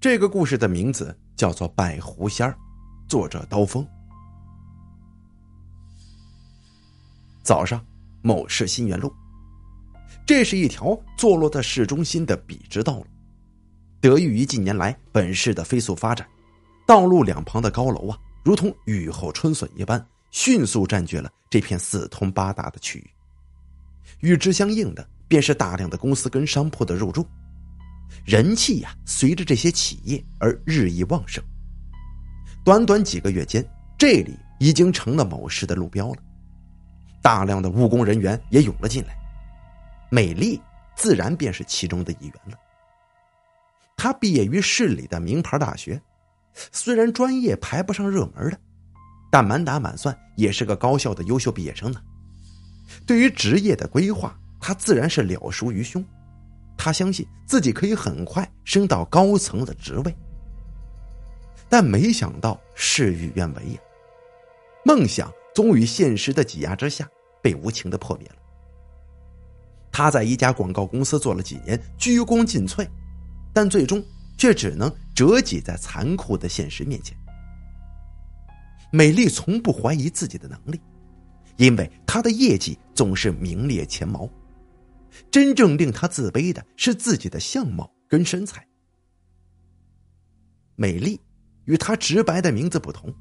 这个故事的名字叫做《白狐仙儿》，作者刀锋。早上，某市新源路，这是一条坐落在市中心的笔直道路。得益于近年来本市的飞速发展，道路两旁的高楼啊，如同雨后春笋一般，迅速占据了这片四通八达的区域。与之相应的，便是大量的公司跟商铺的入驻。人气呀，随着这些企业而日益旺盛。短短几个月间，这里已经成了某市的路标了。大量的务工人员也涌了进来，美丽自然便是其中的一员了。他毕业于市里的名牌大学，虽然专业排不上热门的，但满打满算也是个高校的优秀毕业生呢。对于职业的规划，他自然是了熟于胸。他相信自己可以很快升到高层的职位，但没想到事与愿违呀，梦想终于现实的挤压之下被无情的破灭了。他在一家广告公司做了几年，鞠躬尽瘁，但最终却只能折戟在残酷的现实面前。美丽从不怀疑自己的能力，因为她的业绩总是名列前茅。真正令他自卑的是自己的相貌跟身材。美丽与她直白的名字不同，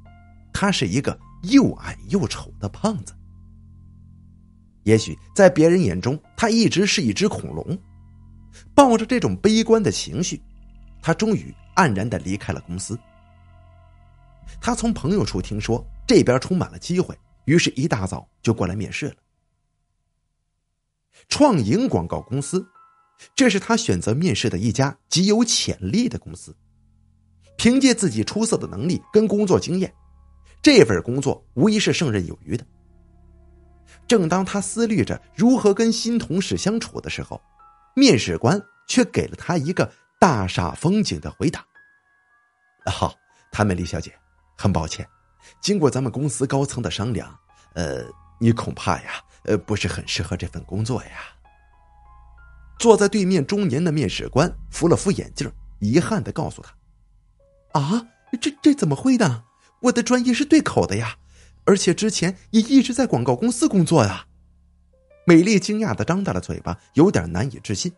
她是一个又矮又丑的胖子。也许在别人眼中，她一直是一只恐龙。抱着这种悲观的情绪，他终于黯然的离开了公司。他从朋友处听说这边充满了机会，于是一大早就过来面试了。创盈广告公司，这是他选择面试的一家极有潜力的公司。凭借自己出色的能力跟工作经验，这份工作无疑是胜任有余的。正当他思虑着如何跟新同事相处的时候，面试官却给了他一个大煞风景的回答：“好，谭美丽小姐，很抱歉，经过咱们公司高层的商量，呃，你恐怕呀。”呃，不是很适合这份工作呀。坐在对面中年的面试官扶了扶眼镜，遗憾的告诉他：“啊，这这怎么会呢？我的专业是对口的呀，而且之前也一直在广告公司工作呀。”美丽惊讶的张大了嘴巴，有点难以置信。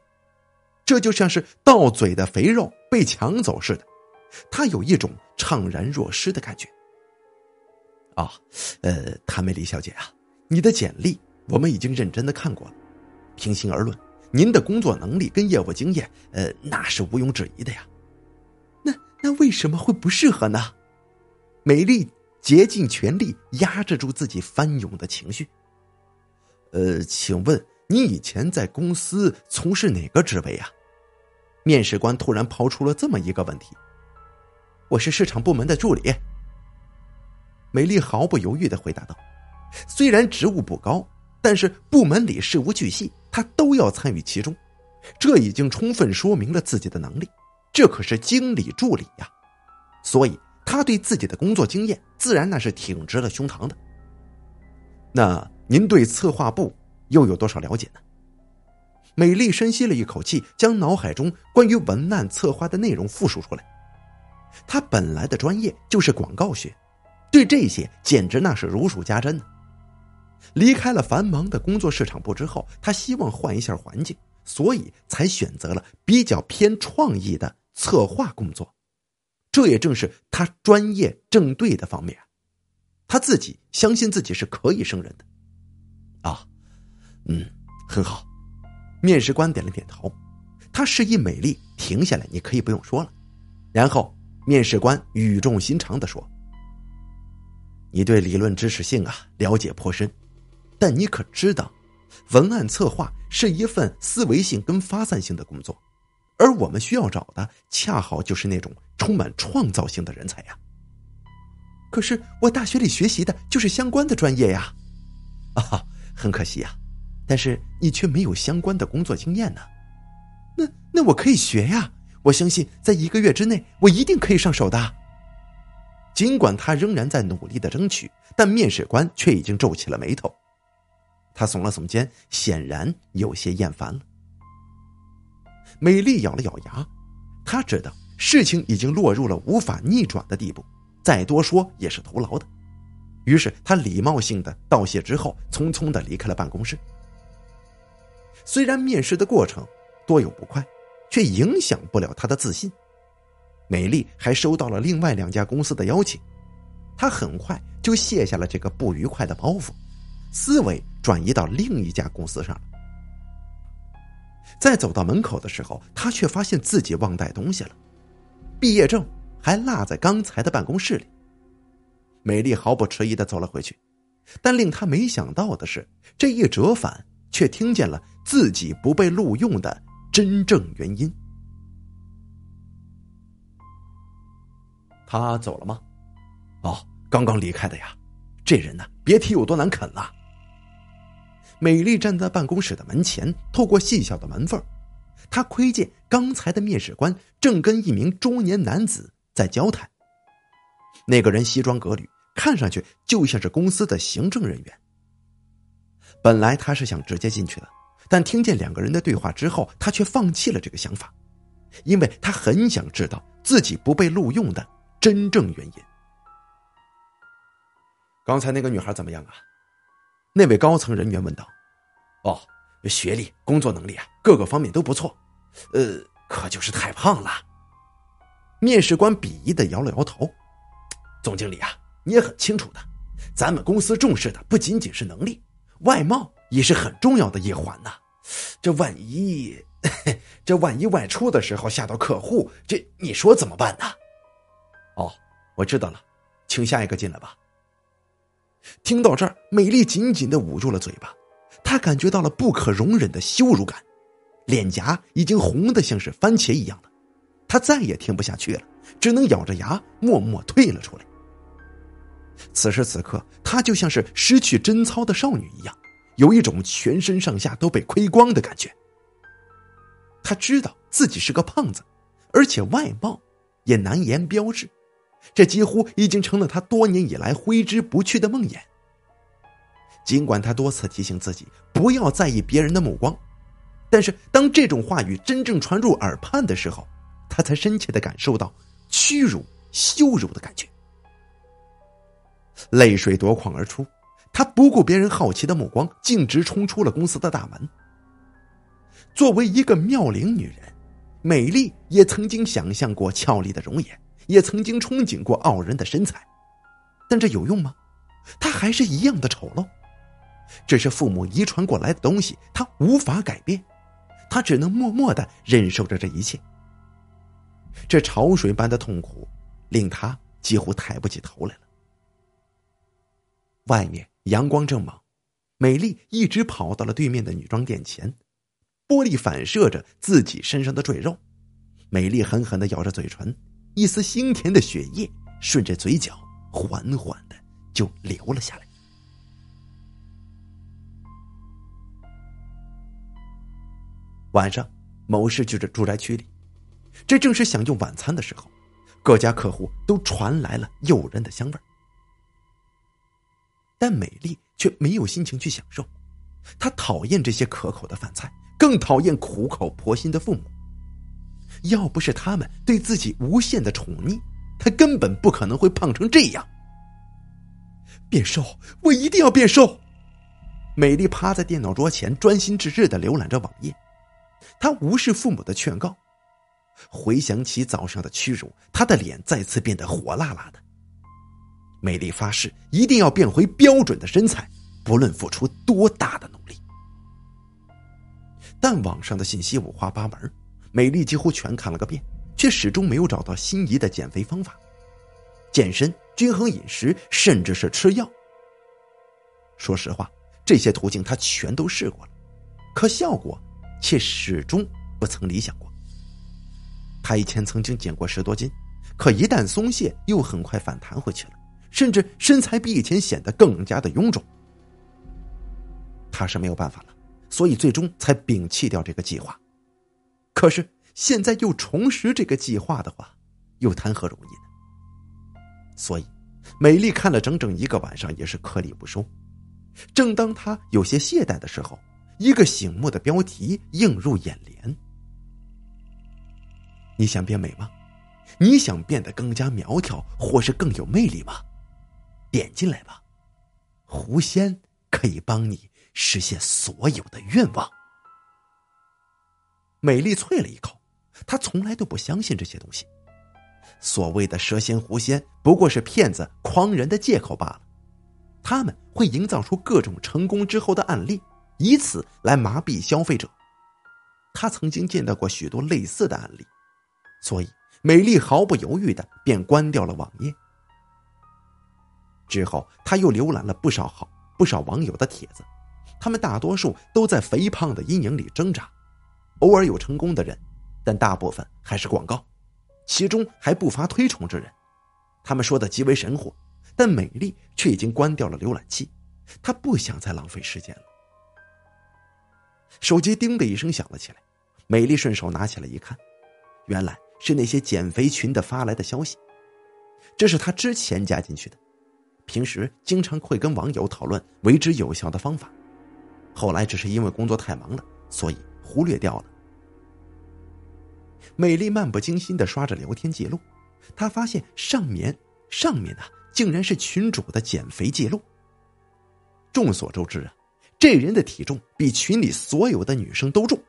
这就像是到嘴的肥肉被抢走似的，她有一种怅然若失的感觉。啊，呃，谭美丽小姐啊，你的简历。我们已经认真的看过了，平心而论，您的工作能力跟业务经验，呃，那是毋庸置疑的呀。那那为什么会不适合呢？美丽竭尽全力压制住自己翻涌的情绪。呃，请问你以前在公司从事哪个职位呀？面试官突然抛出了这么一个问题。我是市场部门的助理。美丽毫不犹豫的回答道：“虽然职务不高。”但是部门里事无巨细，他都要参与其中，这已经充分说明了自己的能力。这可是经理助理呀，所以他对自己的工作经验自然那是挺直了胸膛的。那您对策划部又有多少了解呢？美丽深吸了一口气，将脑海中关于文案策划的内容复述出来。他本来的专业就是广告学，对这些简直那是如数家珍呢。离开了繁忙的工作市场部之后，他希望换一下环境，所以才选择了比较偏创意的策划工作。这也正是他专业正对的方面。他自己相信自己是可以胜任的。啊，嗯，很好。面试官点了点头，他示意美丽停下来，你可以不用说了。然后，面试官语重心长的说：“你对理论知识性啊了解颇深。”但你可知道，文案策划是一份思维性跟发散性的工作，而我们需要找的恰好就是那种充满创造性的人才呀。可是我大学里学习的就是相关的专业呀，啊，很可惜呀，但是你却没有相关的工作经验呢。那那我可以学呀，我相信在一个月之内，我一定可以上手的。尽管他仍然在努力的争取，但面试官却已经皱起了眉头。他耸了耸肩，显然有些厌烦了。美丽咬了咬牙，她知道事情已经落入了无法逆转的地步，再多说也是徒劳的。于是他礼貌性的道谢之后，匆匆的离开了办公室。虽然面试的过程多有不快，却影响不了他的自信。美丽还收到了另外两家公司的邀请，他很快就卸下了这个不愉快的包袱，思维转移到另一家公司上了。在走到门口的时候，他却发现自己忘带东西了，毕业证还落在刚才的办公室里。美丽毫不迟疑的走了回去，但令他没想到的是，这一折返却听见了自己不被录用的真正原因。他走了吗？哦，刚刚离开的呀。这人呢，别提有多难啃了。美丽站在办公室的门前，透过细小的门缝，她窥见刚才的面试官正跟一名中年男子在交谈。那个人西装革履，看上去就像是公司的行政人员。本来他是想直接进去的，但听见两个人的对话之后，他却放弃了这个想法，因为他很想知道自己不被录用的真正原因。刚才那个女孩怎么样啊？那位高层人员问道：“哦，学历、工作能力啊，各个方面都不错，呃，可就是太胖了。”面试官鄙夷的摇了摇头：“总经理啊，你也很清楚的，咱们公司重视的不仅仅是能力，外貌也是很重要的一环呐。这万一，这万一外出的时候吓到客户，这你说怎么办呢？”“哦，我知道了，请下一个进来吧。”听到这儿，美丽紧紧的捂住了嘴巴，她感觉到了不可容忍的羞辱感，脸颊已经红的像是番茄一样的，她再也听不下去了，只能咬着牙默默退了出来。此时此刻，她就像是失去贞操的少女一样，有一种全身上下都被亏光的感觉。她知道自己是个胖子，而且外貌也难言标致。这几乎已经成了他多年以来挥之不去的梦魇。尽管他多次提醒自己不要在意别人的目光，但是当这种话语真正传入耳畔的时候，他才深切的感受到屈辱、羞辱的感觉。泪水夺眶而出，他不顾别人好奇的目光，径直冲出了公司的大门。作为一个妙龄女人，美丽也曾经想象过俏丽的容颜。也曾经憧憬过傲人的身材，但这有用吗？他还是一样的丑陋。这是父母遗传过来的东西，他无法改变，他只能默默的忍受着这一切。这潮水般的痛苦，令他几乎抬不起头来了。外面阳光正猛，美丽一直跑到了对面的女装店前，玻璃反射着自己身上的赘肉，美丽狠狠的咬着嘴唇。一丝腥甜的血液顺着嘴角缓缓的就流了下来。晚上，某市区的住宅区里，这正是享用晚餐的时候，各家客户都传来了诱人的香味但美丽却没有心情去享受，她讨厌这些可口的饭菜，更讨厌苦口婆心的父母。要不是他们对自己无限的宠溺，他根本不可能会胖成这样。变瘦，我一定要变瘦！美丽趴在电脑桌前，专心致志的浏览着网页。她无视父母的劝告，回想起早上的屈辱，她的脸再次变得火辣辣的。美丽发誓一定要变回标准的身材，不论付出多大的努力。但网上的信息五花八门。美丽几乎全看了个遍，却始终没有找到心仪的减肥方法。健身、均衡饮食，甚至是吃药。说实话，这些途径她全都试过了，可效果却始终不曾理想过。她以前曾经减过十多斤，可一旦松懈，又很快反弹回去了，甚至身材比以前显得更加的臃肿。她是没有办法了，所以最终才摒弃掉这个计划。可是现在又重拾这个计划的话，又谈何容易呢？所以，美丽看了整整一个晚上，也是颗粒不收。正当她有些懈怠的时候，一个醒目的标题映入眼帘：“你想变美吗？你想变得更加苗条，或是更有魅力吗？点进来吧，狐仙可以帮你实现所有的愿望。美丽啐了一口，她从来都不相信这些东西。所谓的蛇仙狐仙不过是骗子、诓人的借口罢了。他们会营造出各种成功之后的案例，以此来麻痹消费者。他曾经见到过许多类似的案例，所以美丽毫不犹豫的便关掉了网页。之后，他又浏览了不少好不少网友的帖子，他们大多数都在肥胖的阴影里挣扎，偶尔有成功的人，但大部分还是广告，其中还不乏推崇之人，他们说的极为神乎。但美丽却已经关掉了浏览器，她不想再浪费时间了。手机叮的一声响了起来，美丽顺手拿起来一看，原来是那些减肥群的发来的消息。这是她之前加进去的，平时经常会跟网友讨论为之有效的方法，后来只是因为工作太忙了，所以忽略掉了。美丽漫不经心的刷着聊天记录，她发现上面上面呢。竟然是群主的减肥记录。众所周知啊，这人的体重比群里所有的女生都重，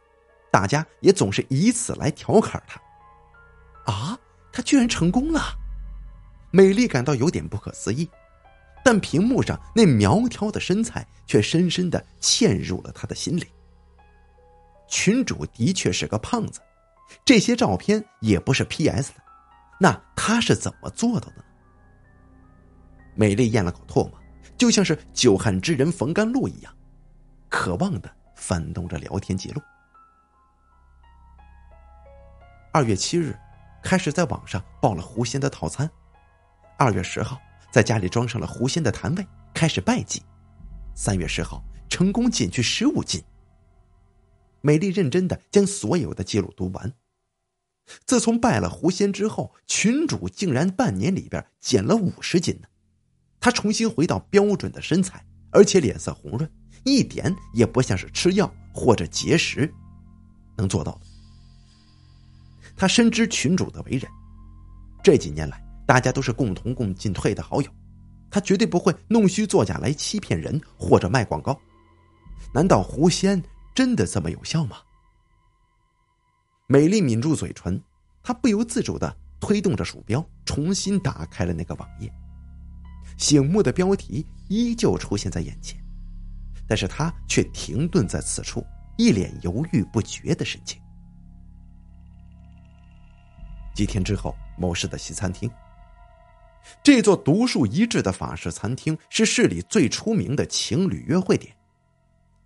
大家也总是以此来调侃他。啊，他居然成功了！美丽感到有点不可思议，但屏幕上那苗条的身材却深深的嵌入了他的心里。群主的确是个胖子，这些照片也不是 P.S 的，那他是怎么做到的呢？美丽咽了口唾沫，就像是久旱之人逢甘露一样，渴望的翻动着聊天记录。二月七日，开始在网上报了狐仙的套餐；二月十号，在家里装上了狐仙的坛位，开始拜祭；三月十号，成功减去十五斤。美丽认真的将所有的记录读完。自从拜了狐仙之后，群主竟然半年里边减了五十斤呢。他重新回到标准的身材，而且脸色红润，一点也不像是吃药或者节食能做到的。他深知群主的为人，这几年来大家都是共同共进退的好友，他绝对不会弄虚作假来欺骗人或者卖广告。难道狐仙真的这么有效吗？美丽抿住嘴唇，她不由自主的推动着鼠标，重新打开了那个网页。醒目的标题依旧出现在眼前，但是她却停顿在此处，一脸犹豫不决的神情。几天之后，某市的西餐厅，这座独树一帜的法式餐厅是市里最出名的情侣约会点，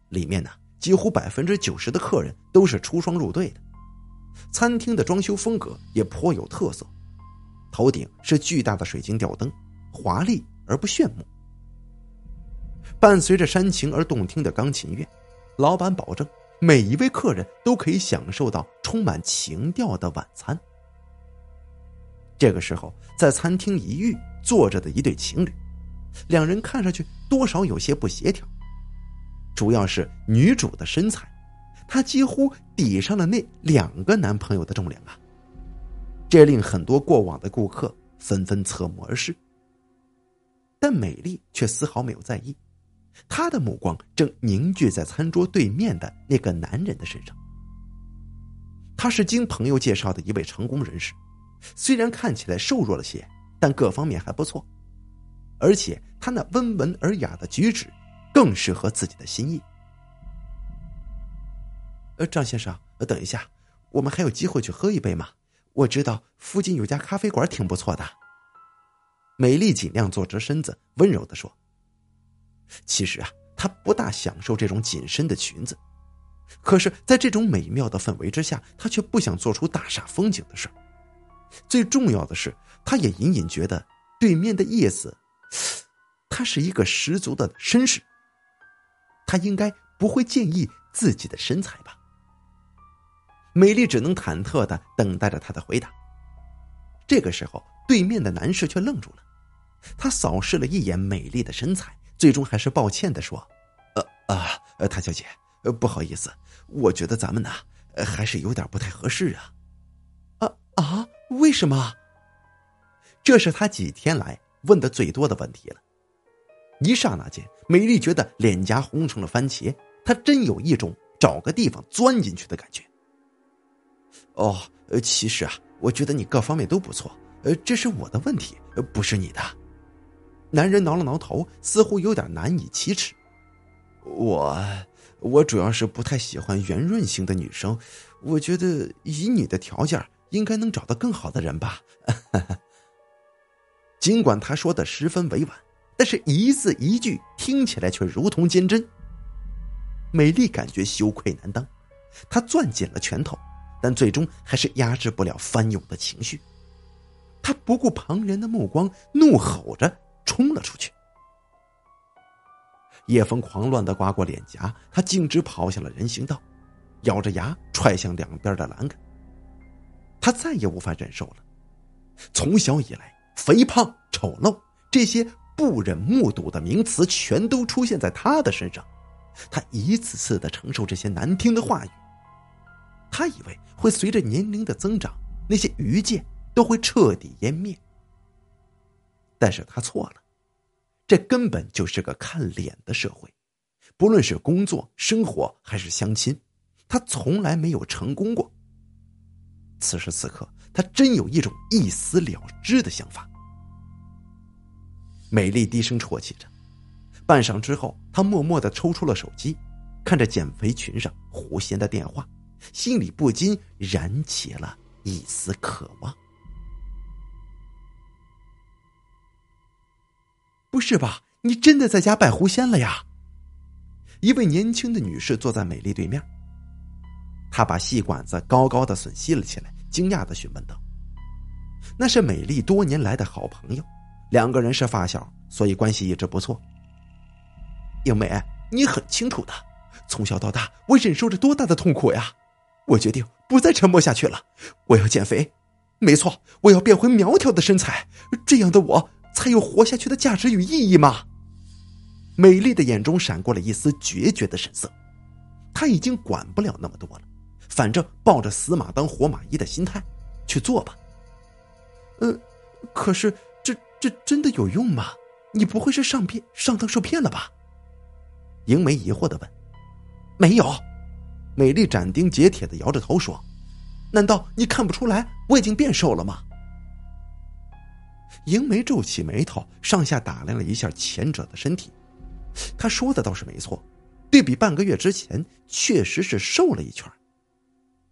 里面呢几乎百分之九十的客人都是出双入对的。餐厅的装修风格也颇有特色，头顶是巨大的水晶吊灯，华丽。而不炫目。伴随着煽情而动听的钢琴乐，老板保证每一位客人都可以享受到充满情调的晚餐。这个时候，在餐厅一隅坐着的一对情侣，两人看上去多少有些不协调，主要是女主的身材，她几乎抵上了那两个男朋友的重量啊！这令很多过往的顾客纷纷侧目而视。但美丽却丝毫没有在意，她的目光正凝聚在餐桌对面的那个男人的身上。他是经朋友介绍的一位成功人士，虽然看起来瘦弱了些，但各方面还不错，而且他那温文尔雅的举止，更适合自己的心意。呃，张先生，等一下，我们还有机会去喝一杯吗？我知道附近有家咖啡馆挺不错的。美丽尽量坐直身子，温柔的说：“其实啊，她不大享受这种紧身的裙子，可是，在这种美妙的氛围之下，她却不想做出大煞风景的事最重要的是，她也隐隐觉得对面的叶子，他是一个十足的绅士。他应该不会介意自己的身材吧？”美丽只能忐忑的等待着他的回答。这个时候，对面的男士却愣住了。他扫视了一眼美丽的身材，最终还是抱歉的说：“呃啊，呃，谭小姐，不好意思，我觉得咱们呢，还是有点不太合适啊。”“啊啊，为什么？”这是他几天来问的最多的问题了。一刹那间，美丽觉得脸颊红成了番茄，她真有一种找个地方钻进去的感觉。哦，呃，其实啊，我觉得你各方面都不错，呃，这是我的问题，不是你的。男人挠了挠头，似乎有点难以启齿。我，我主要是不太喜欢圆润型的女生，我觉得以你的条件，应该能找到更好的人吧。尽管他说的十分委婉。但是，一字一句听起来却如同坚针。美丽感觉羞愧难当，她攥紧了拳头，但最终还是压制不了翻涌的情绪。她不顾旁人的目光，怒吼着冲了出去。夜风狂乱的刮过脸颊，她径直跑向了人行道，咬着牙踹向两边的栏杆。她再也无法忍受了。从小以来，肥胖、丑陋这些。不忍目睹的名词全都出现在他的身上，他一次次的承受这些难听的话语。他以为会随着年龄的增长，那些愚见都会彻底湮灭，但是他错了，这根本就是个看脸的社会，不论是工作、生活还是相亲，他从来没有成功过。此时此刻，他真有一种一死了之的想法。美丽低声啜泣着，半晌之后，她默默的抽出了手机，看着减肥群上狐仙的电话，心里不禁燃起了一丝渴望。不是吧？你真的在家拜狐仙了呀？一位年轻的女士坐在美丽对面，她把细管子高高的吮吸了起来，惊讶的询问道：“那是美丽多年来的好朋友。”两个人是发小，所以关系一直不错。英美，你很清楚的，从小到大我忍受着多大的痛苦呀！我决定不再沉默下去了，我要减肥。没错，我要变回苗条的身材，这样的我才有活下去的价值与意义嘛！美丽的眼中闪过了一丝决绝的神色，她已经管不了那么多了，反正抱着死马当活马医的心态去做吧。呃，可是。这真的有用吗？你不会是上骗、上当受骗了吧？英梅疑惑的问。没有，美丽斩钉截铁的摇着头说：“难道你看不出来我已经变瘦了吗？”英梅皱起眉头，上下打量了一下前者的身体。他说的倒是没错，对比半个月之前，确实是瘦了一圈。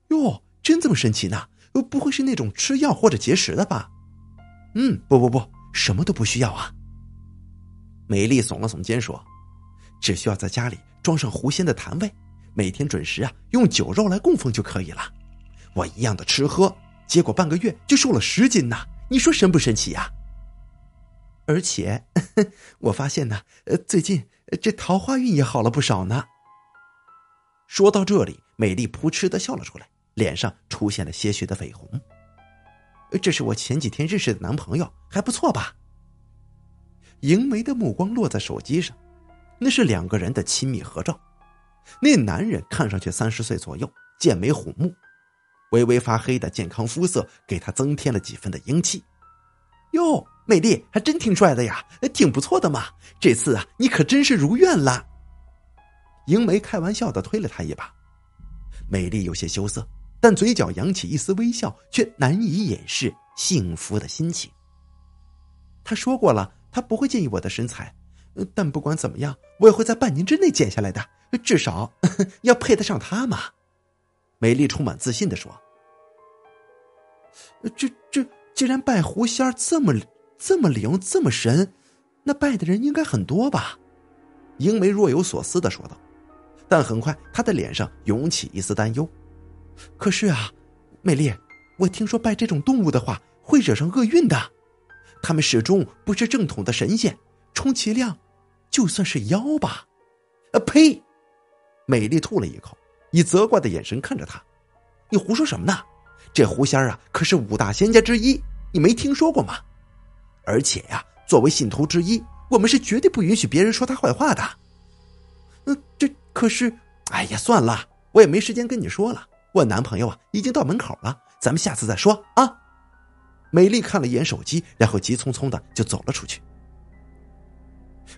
哟，真这么神奇呢？不会是那种吃药或者节食的吧？嗯，不不不。什么都不需要啊！美丽耸了耸肩说：“只需要在家里装上狐仙的坛位，每天准时啊用酒肉来供奉就可以了。我一样的吃喝，结果半个月就瘦了十斤呐！你说神不神奇呀？而且 我发现呢，呃，最近这桃花运也好了不少呢。”说到这里，美丽扑哧的笑了出来，脸上出现了些许的绯红。这是我前几天认识的男朋友，还不错吧？迎梅的目光落在手机上，那是两个人的亲密合照。那男人看上去三十岁左右，剑眉虎目，微微发黑的健康肤色给他增添了几分的英气。哟，美丽还真挺帅的呀，挺不错的嘛。这次啊，你可真是如愿了。迎梅开玩笑的推了他一把，美丽有些羞涩。但嘴角扬起一丝微笑，却难以掩饰幸福的心情。他说过了，他不会介意我的身材，但不管怎么样，我也会在半年之内减下来的，至少要配得上他嘛。美丽充满自信的说：“这这，既然拜狐仙这么这么灵，这么神，那拜的人应该很多吧？”英梅若有所思的说道，但很快她的脸上涌起一丝担忧。可是啊，美丽，我听说拜这种动物的话会惹上厄运的，他们始终不是正统的神仙，充其量就算是妖吧。啊呸！美丽吐了一口，以责怪的眼神看着他：“你胡说什么呢？这狐仙啊，可是五大仙家之一，你没听说过吗？而且呀，作为信徒之一，我们是绝对不允许别人说他坏话的。嗯，这可是……哎呀，算了，我也没时间跟你说了。”我男朋友啊，已经到门口了，咱们下次再说啊。美丽看了一眼手机，然后急匆匆的就走了出去。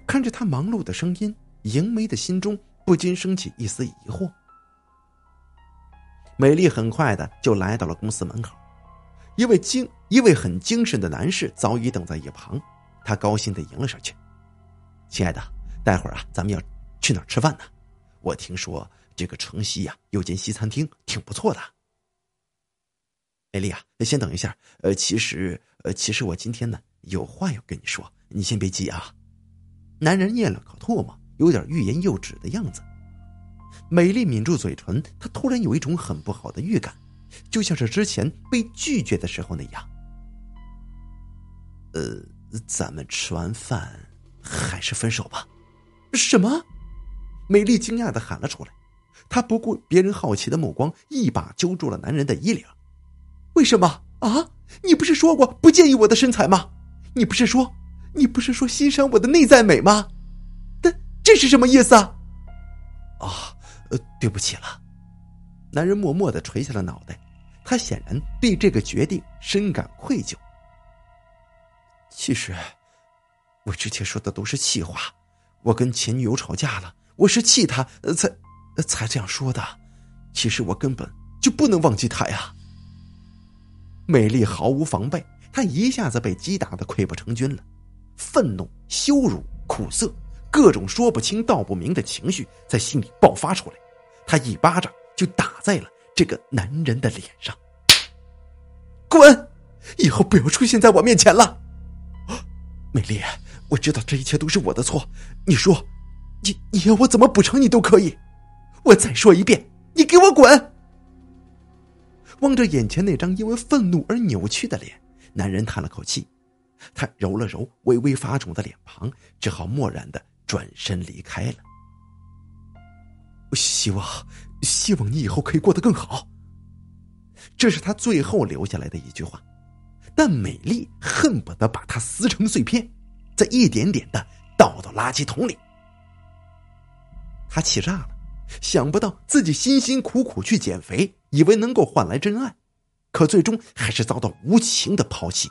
看着他忙碌的声音，迎梅的心中不禁升起一丝疑惑。美丽很快的就来到了公司门口，一位精一位很精神的男士早已等在一旁，他高兴的迎了上去：“亲爱的，待会儿啊，咱们要去哪儿吃饭呢？我听说这个城西呀有间西餐厅，挺不错的。”美丽啊，先等一下，呃，其实呃，其实我今天呢有话要跟你说，你先别急啊。男人咽了口唾沫，有点欲言又止的样子。美丽抿住嘴唇，她突然有一种很不好的预感，就像是之前被拒绝的时候那样。呃，咱们吃完饭还是分手吧。什么？美丽惊讶的喊了出来，她不顾别人好奇的目光，一把揪住了男人的衣领。为什么啊？你不是说过不介意我的身材吗？你不是说，你不是说欣赏我的内在美吗？但这是什么意思啊？啊，呃，对不起了。男人默默的垂下了脑袋，他显然对这个决定深感愧疚。其实，我之前说的都是气话。我跟前女友吵架了，我是气她才才这样说的。其实我根本就不能忘记他呀。美丽毫无防备，她一下子被击打的溃不成军了，愤怒、羞辱、苦涩，各种说不清道不明的情绪在心里爆发出来。她一巴掌就打在了这个男人的脸上。滚！以后不要出现在我面前了。美丽，我知道这一切都是我的错。你说，你你要我怎么补偿你都可以。我再说一遍，你给我滚！望着眼前那张因为愤怒而扭曲的脸，男人叹了口气，他揉了揉微微发肿的脸庞，只好漠然的转身离开了。希望，希望你以后可以过得更好。这是他最后留下来的一句话，但美丽恨不得把它撕成碎片，再一点点的倒到垃圾桶里。他气炸了。想不到自己辛辛苦苦去减肥，以为能够换来真爱，可最终还是遭到无情的抛弃。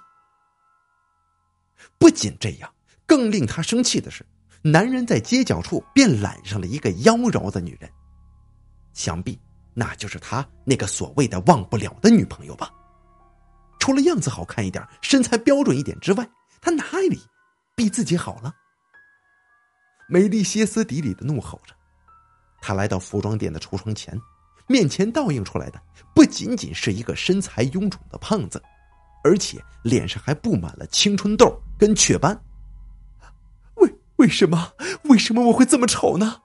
不仅这样，更令他生气的是，男人在街角处便揽上了一个妖娆的女人，想必那就是他那个所谓的忘不了的女朋友吧。除了样子好看一点、身材标准一点之外，他哪里比自己好了？美丽歇斯底里的怒吼着。他来到服装店的橱窗前，面前倒映出来的不仅仅是一个身材臃肿的胖子，而且脸上还布满了青春痘跟雀斑。为为什么？为什么我会这么丑呢？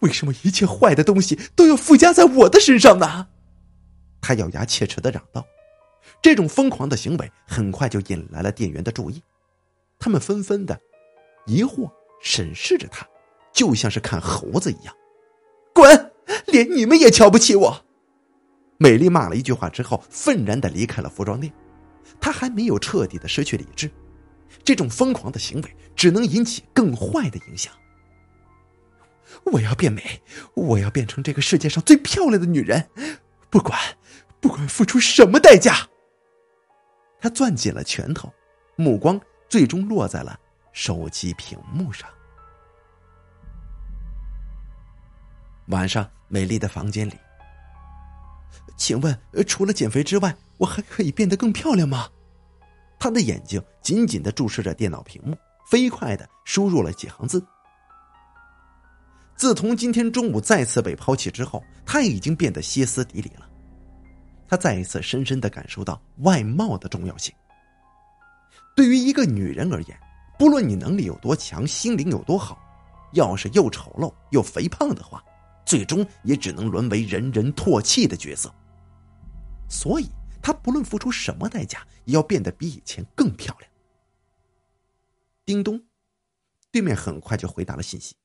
为什么一切坏的东西都要附加在我的身上呢？他咬牙切齿的嚷道。这种疯狂的行为很快就引来了店员的注意，他们纷纷的疑惑审视着他，就像是看猴子一样。滚！连你们也瞧不起我。美丽骂了一句话之后，愤然的离开了服装店。她还没有彻底的失去理智，这种疯狂的行为只能引起更坏的影响。我要变美，我要变成这个世界上最漂亮的女人，不管，不管付出什么代价。他攥紧了拳头，目光最终落在了手机屏幕上。晚上，美丽的房间里。请问，除了减肥之外，我还可以变得更漂亮吗？她的眼睛紧紧的注视着电脑屏幕，飞快的输入了几行字。自从今天中午再次被抛弃之后，她已经变得歇斯底里了。她再一次深深的感受到外貌的重要性。对于一个女人而言，不论你能力有多强，心灵有多好，要是又丑陋又肥胖的话。最终也只能沦为人人唾弃的角色。所以，他不论付出什么代价，也要变得比以前更漂亮。叮咚，对面很快就回答了信息：“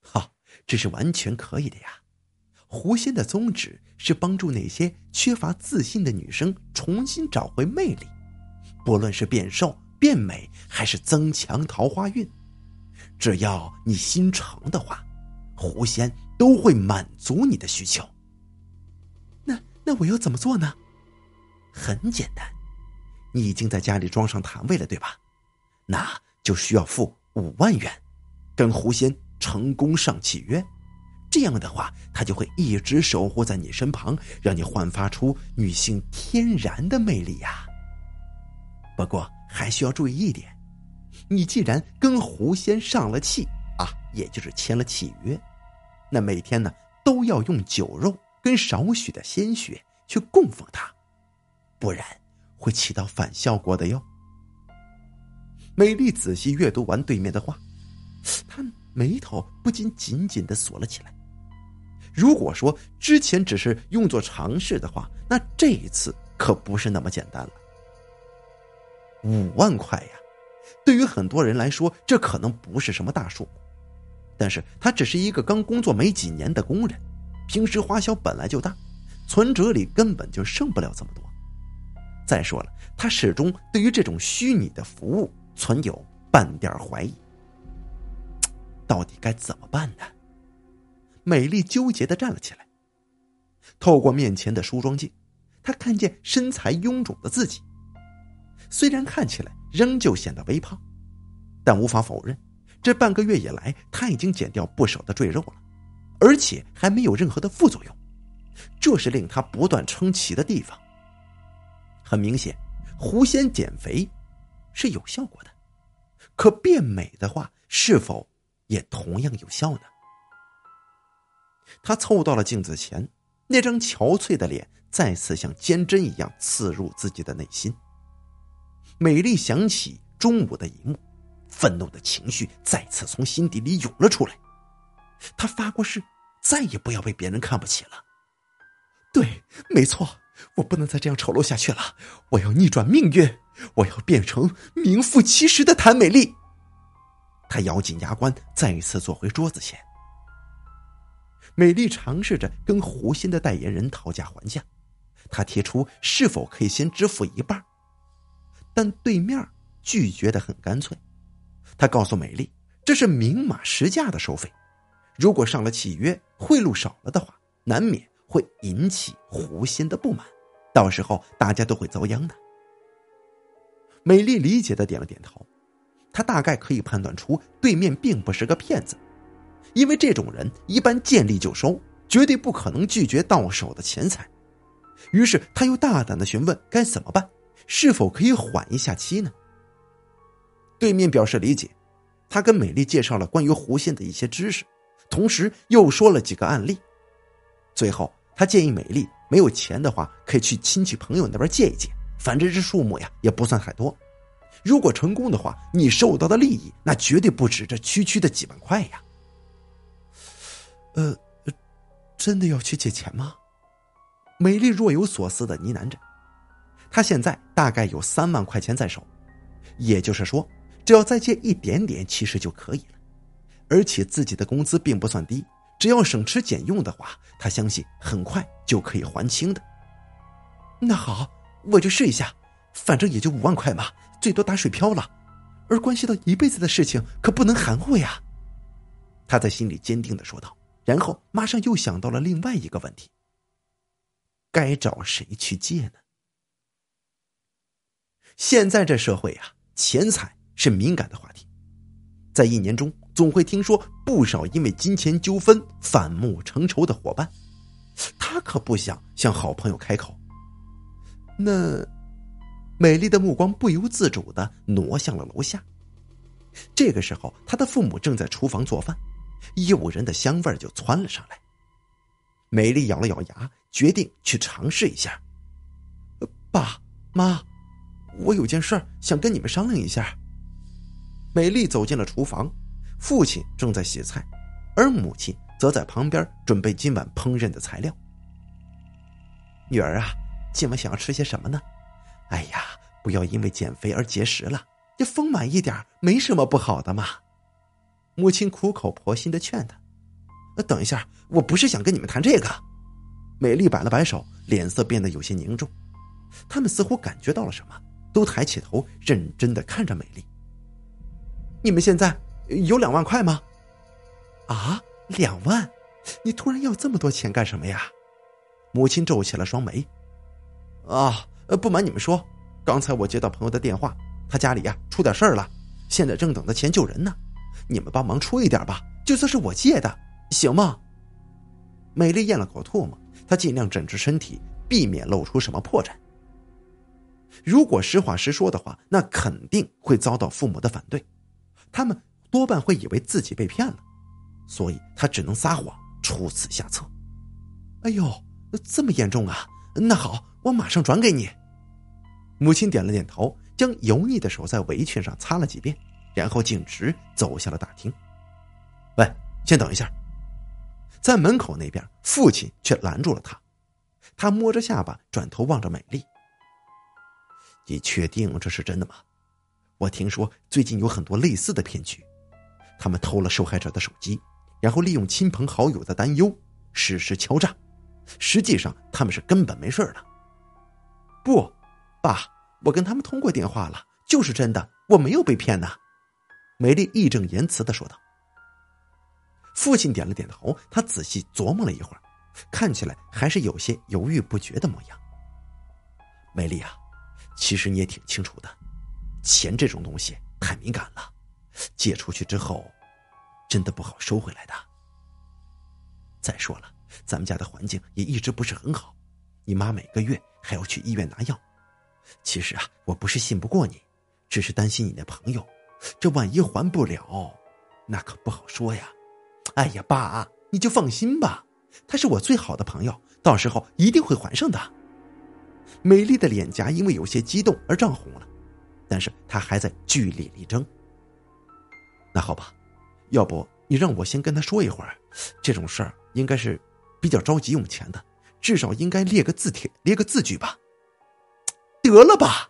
好，这是完全可以的呀。狐仙的宗旨是帮助那些缺乏自信的女生重新找回魅力，不论是变瘦、变美，还是增强桃花运，只要你心诚的话，狐仙。”都会满足你的需求。那那我要怎么做呢？很简单，你已经在家里装上摊位了，对吧？那就需要付五万元，跟狐仙成功上契约。这样的话，他就会一直守护在你身旁，让你焕发出女性天然的魅力呀。不过还需要注意一点，你既然跟狐仙上了气啊，也就是签了契约，那每天呢都要用酒肉跟少许的鲜血去供奉他，不然会起到反效果的哟。美丽仔细阅读完对面的话，她眉头不禁紧紧的锁了起来。如果说之前只是用作尝试的话，那这一次可不是那么简单了。五万块呀，对于很多人来说，这可能不是什么大数，但是他只是一个刚工作没几年的工人，平时花销本来就大，存折里根本就剩不了这么多。再说了，他始终对于这种虚拟的服务存有半点怀疑，到底该怎么办呢？美丽纠结的站了起来，透过面前的梳妆镜，她看见身材臃肿的自己。虽然看起来仍旧显得微胖，但无法否认，这半个月以来，他已经减掉不少的赘肉了，而且还没有任何的副作用，这是令他不断称奇的地方。很明显，狐仙减肥是有效果的，可变美的话，是否也同样有效呢？他凑到了镜子前，那张憔悴的脸再次像尖针一样刺入自己的内心。美丽想起中午的一幕，愤怒的情绪再次从心底里涌了出来。他发过誓，再也不要被别人看不起了。对，没错，我不能再这样丑陋下去了。我要逆转命运，我要变成名副其实的谭美丽。他咬紧牙关，再一次坐回桌子前。美丽尝试着跟胡鑫的代言人讨价还价，他提出是否可以先支付一半，但对面拒绝的很干脆。他告诉美丽，这是明码实价的收费，如果上了契约，贿赂少了的话，难免会引起胡鑫的不满，到时候大家都会遭殃的。美丽理解的点了点头，她大概可以判断出对面并不是个骗子。因为这种人一般见利就收，绝对不可能拒绝到手的钱财。于是他又大胆的询问该怎么办，是否可以缓一下期呢？对面表示理解，他跟美丽介绍了关于狐仙的一些知识，同时又说了几个案例。最后，他建议美丽没有钱的话，可以去亲戚朋友那边借一借，反正这数目呀也不算太多。如果成功的话，你受到的利益那绝对不止这区区的几万块呀。呃，真的要去借钱吗？美丽若有所思的呢喃着。她现在大概有三万块钱在手，也就是说，只要再借一点点，其实就可以了。而且自己的工资并不算低，只要省吃俭用的话，他相信很快就可以还清的。那好，我就试一下，反正也就五万块嘛，最多打水漂了。而关系到一辈子的事情，可不能含糊呀。他在心里坚定的说道。然后马上又想到了另外一个问题：该找谁去借呢？现在这社会啊，钱财是敏感的话题，在一年中总会听说不少因为金钱纠纷反目成仇的伙伴。他可不想向好朋友开口。那美丽的目光不由自主的挪向了楼下。这个时候，他的父母正在厨房做饭。诱人的香味就窜了上来。美丽咬了咬牙，决定去尝试一下。爸妈，我有件事想跟你们商量一下。美丽走进了厨房，父亲正在洗菜，而母亲则在旁边准备今晚烹饪的材料。女儿啊，今晚想要吃些什么呢？哎呀，不要因为减肥而节食了，这丰满一点没什么不好的嘛。母亲苦口婆心的劝他：“等一下，我不是想跟你们谈这个。”美丽摆了摆手，脸色变得有些凝重。他们似乎感觉到了什么，都抬起头，认真的看着美丽。“你们现在有两万块吗？”“啊，两万？你突然要这么多钱干什么呀？”母亲皱起了双眉。“啊，不瞒你们说，刚。”才我接到朋友的电话，他家里呀出点事儿了，现在正等着钱救人呢。你们帮忙出一点吧，就算是我借的，行吗？美丽咽了口唾沫，她尽量整治身体，避免露出什么破绽。如果实话实说的话，那肯定会遭到父母的反对，他们多半会以为自己被骗了，所以他只能撒谎，出此下策。哎呦，这么严重啊！那好，我马上转给你。母亲点了点头，将油腻的手在围裙上擦了几遍，然后径直走向了大厅。喂，先等一下。在门口那边，父亲却拦住了他。他摸着下巴，转头望着美丽。你确定这是真的吗？我听说最近有很多类似的骗局，他们偷了受害者的手机，然后利用亲朋好友的担忧实施敲诈，实际上他们是根本没事的。不，爸，我跟他们通过电话了，就是真的，我没有被骗呐。美丽义正言辞的说道。父亲点了点头，他仔细琢磨了一会儿，看起来还是有些犹豫不决的模样。美丽啊。其实你也挺清楚的，钱这种东西太敏感了，借出去之后，真的不好收回来的。再说了，咱们家的环境也一直不是很好，你妈每个月还要去医院拿药。其实啊，我不是信不过你，只是担心你那朋友，这万一还不了，那可不好说呀。哎呀，爸，你就放心吧，他是我最好的朋友，到时候一定会还上的。美丽的脸颊因为有些激动而涨红了，但是他还在据理力争。那好吧，要不你让我先跟他说一会儿，这种事儿应该是比较着急用钱的，至少应该列个字帖，列个字据吧。得了吧！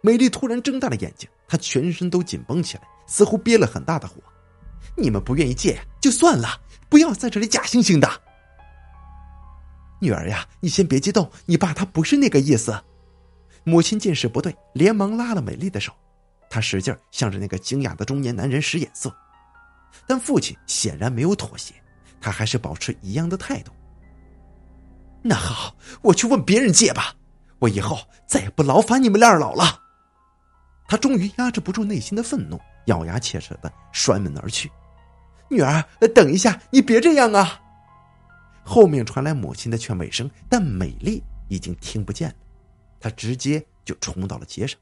美丽突然睁大了眼睛，她全身都紧绷起来，似乎憋了很大的火。你们不愿意借就算了，不要在这里假惺惺的。女儿呀，你先别激动，你爸他不是那个意思。母亲见势不对，连忙拉了美丽的手，她使劲向着那个惊讶的中年男人使眼色，但父亲显然没有妥协，他还是保持一样的态度。那好，我去问别人借吧，我以后再也不劳烦你们二老了。他终于压制不住内心的愤怒，咬牙切齿的摔门而去。女儿，等一下，你别这样啊！后面传来母亲的劝慰声，但美丽已经听不见了。他直接就冲到了街上。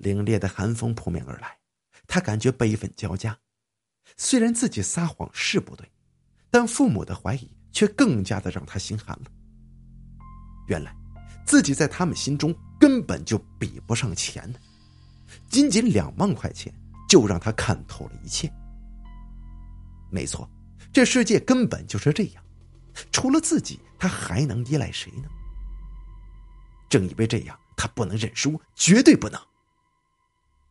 凛冽的寒风扑面而来，他感觉悲愤交加。虽然自己撒谎是不对，但父母的怀疑却更加的让他心寒了。原来，自己在他们心中根本就比不上钱呢。仅仅两万块钱，就让他看透了一切。没错。这世界根本就是这样，除了自己，他还能依赖谁呢？正以为这样，他不能认输，绝对不能。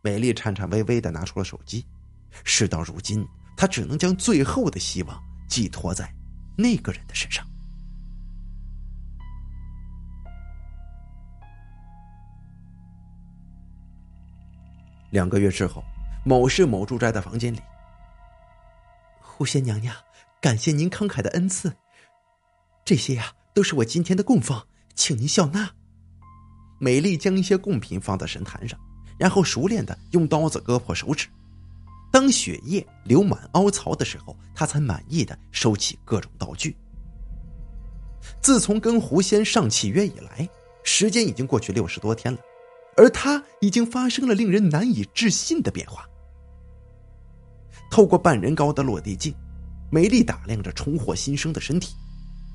美丽颤颤巍巍的拿出了手机，事到如今，他只能将最后的希望寄托在那个人的身上。两个月之后，某市某住宅的房间里，狐仙娘娘。感谢您慷慨的恩赐，这些呀都是我今天的供奉，请您笑纳。美丽将一些贡品放在神坛上，然后熟练的用刀子割破手指。当血液流满凹槽的时候，她才满意的收起各种道具。自从跟狐仙上契约以来，时间已经过去六十多天了，而她已经发生了令人难以置信的变化。透过半人高的落地镜。美丽打量着重获新生的身体，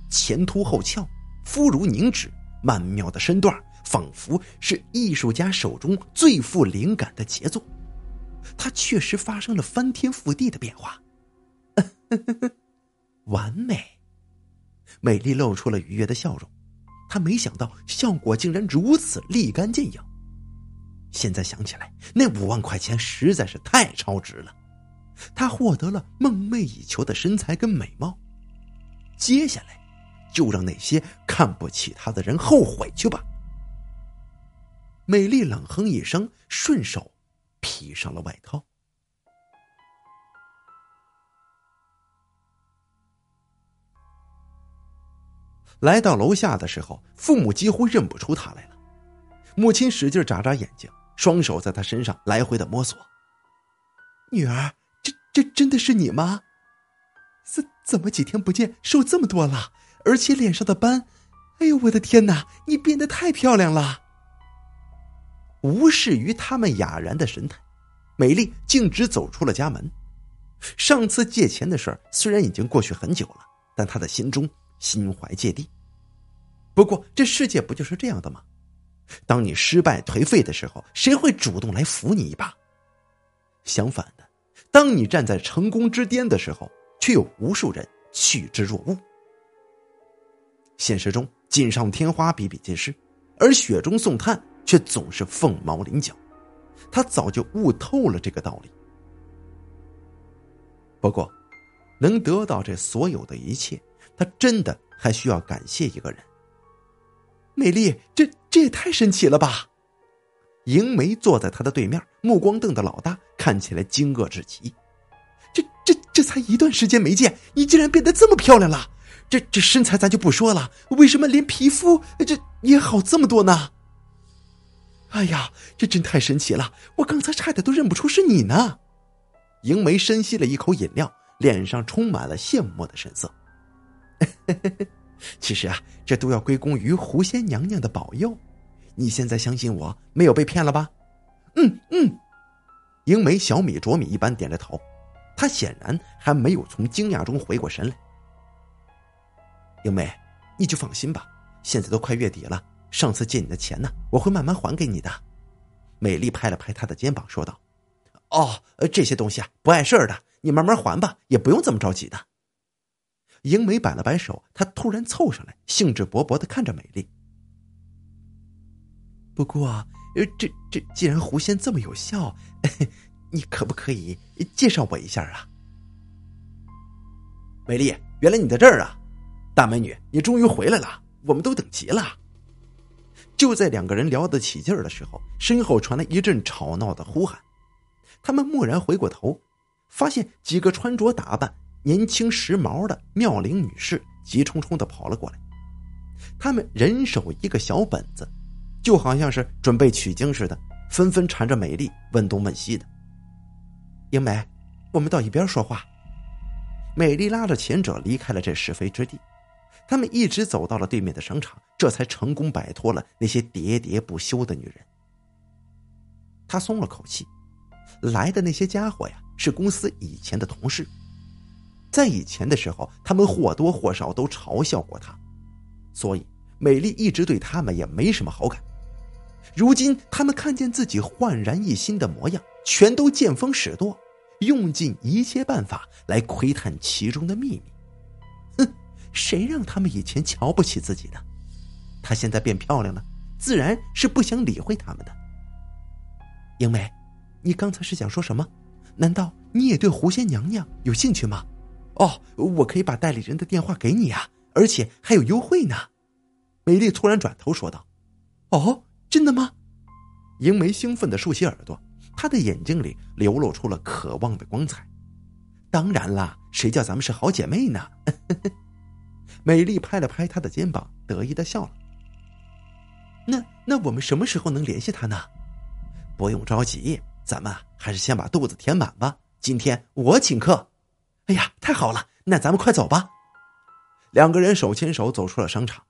前凸后翘，肤如凝脂，曼妙的身段仿佛是艺术家手中最富灵感的杰作。它确实发生了翻天覆地的变化，完美。美丽露出了愉悦的笑容，她没想到效果竟然如此立竿见影。现在想起来，那五万块钱实在是太超值了。她获得了梦寐以求的身材跟美貌，接下来就让那些看不起她的人后悔去吧。美丽冷哼一声，顺手披上了外套。来到楼下的时候，父母几乎认不出她来了。母亲使劲眨眨眼睛，双手在他身上来回的摸索。女儿，这这真的是你吗？怎怎么几天不见瘦这么多了？而且脸上的斑，哎呦我的天哪！你变得太漂亮了。无视于他们哑然的神态，美丽径直走出了家门。上次借钱的事儿虽然已经过去很久了，但他的心中心怀芥蒂。不过这世界不就是这样的吗？当你失败颓废的时候，谁会主动来扶你一把？相反的，当你站在成功之巅的时候，却有无数人趋之若鹜。现实中锦上添花比比皆是，而雪中送炭。却总是凤毛麟角，他早就悟透了这个道理。不过，能得到这所有的一切，他真的还需要感谢一个人。美丽，这这也太神奇了吧！迎梅坐在他的对面，目光瞪得老大，看起来惊愕至极。这这这才一段时间没见，你竟然变得这么漂亮了！这这身材咱就不说了，为什么连皮肤这也好这么多呢？哎呀，这真太神奇了！我刚才差点都认不出是你呢。迎梅深吸了一口饮料，脸上充满了羡慕的神色。其实啊，这都要归功于狐仙娘娘的保佑。你现在相信我没有被骗了吧？嗯嗯。迎梅小米啄米一般点着头，她显然还没有从惊讶中回过神来。迎梅，你就放心吧，现在都快月底了。上次借你的钱呢，我会慢慢还给你的。美丽拍了拍他的肩膀，说道：“哦，这些东西啊，不碍事儿的，你慢慢还吧，也不用这么着急的。”英梅摆了摆手，她突然凑上来，兴致勃勃的看着美丽。不过，呃这这既然狐仙这么有效，你可不可以介绍我一下啊？美丽，原来你在这儿啊！大美女，你终于回来了，我们都等急了。就在两个人聊得起劲儿的时候，身后传来一阵吵闹的呼喊。他们蓦然回过头，发现几个穿着打扮年轻时髦的妙龄女士急冲冲的跑了过来。他们人手一个小本子，就好像是准备取经似的，纷纷缠着美丽问东问西的。英美，我们到一边说话。美丽拉着前者离开了这是非之地。他们一直走到了对面的商场，这才成功摆脱了那些喋喋不休的女人。他松了口气，来的那些家伙呀，是公司以前的同事，在以前的时候，他们或多或少都嘲笑过他，所以美丽一直对他们也没什么好感。如今他们看见自己焕然一新的模样，全都见风使舵，用尽一切办法来窥探其中的秘密。谁让他们以前瞧不起自己的？她现在变漂亮了，自然是不想理会他们的。英梅，你刚才是想说什么？难道你也对狐仙娘娘有兴趣吗？哦，我可以把代理人的电话给你啊，而且还有优惠呢。美丽突然转头说道：“哦，真的吗？”英梅兴奋的竖起耳朵，她的眼睛里流露出了渴望的光彩。当然啦，谁叫咱们是好姐妹呢？美丽拍了拍他的肩膀，得意的笑了。那那我们什么时候能联系他呢？不用着急，咱们还是先把肚子填满吧。今天我请客。哎呀，太好了！那咱们快走吧。两个人手牵手走出了商场，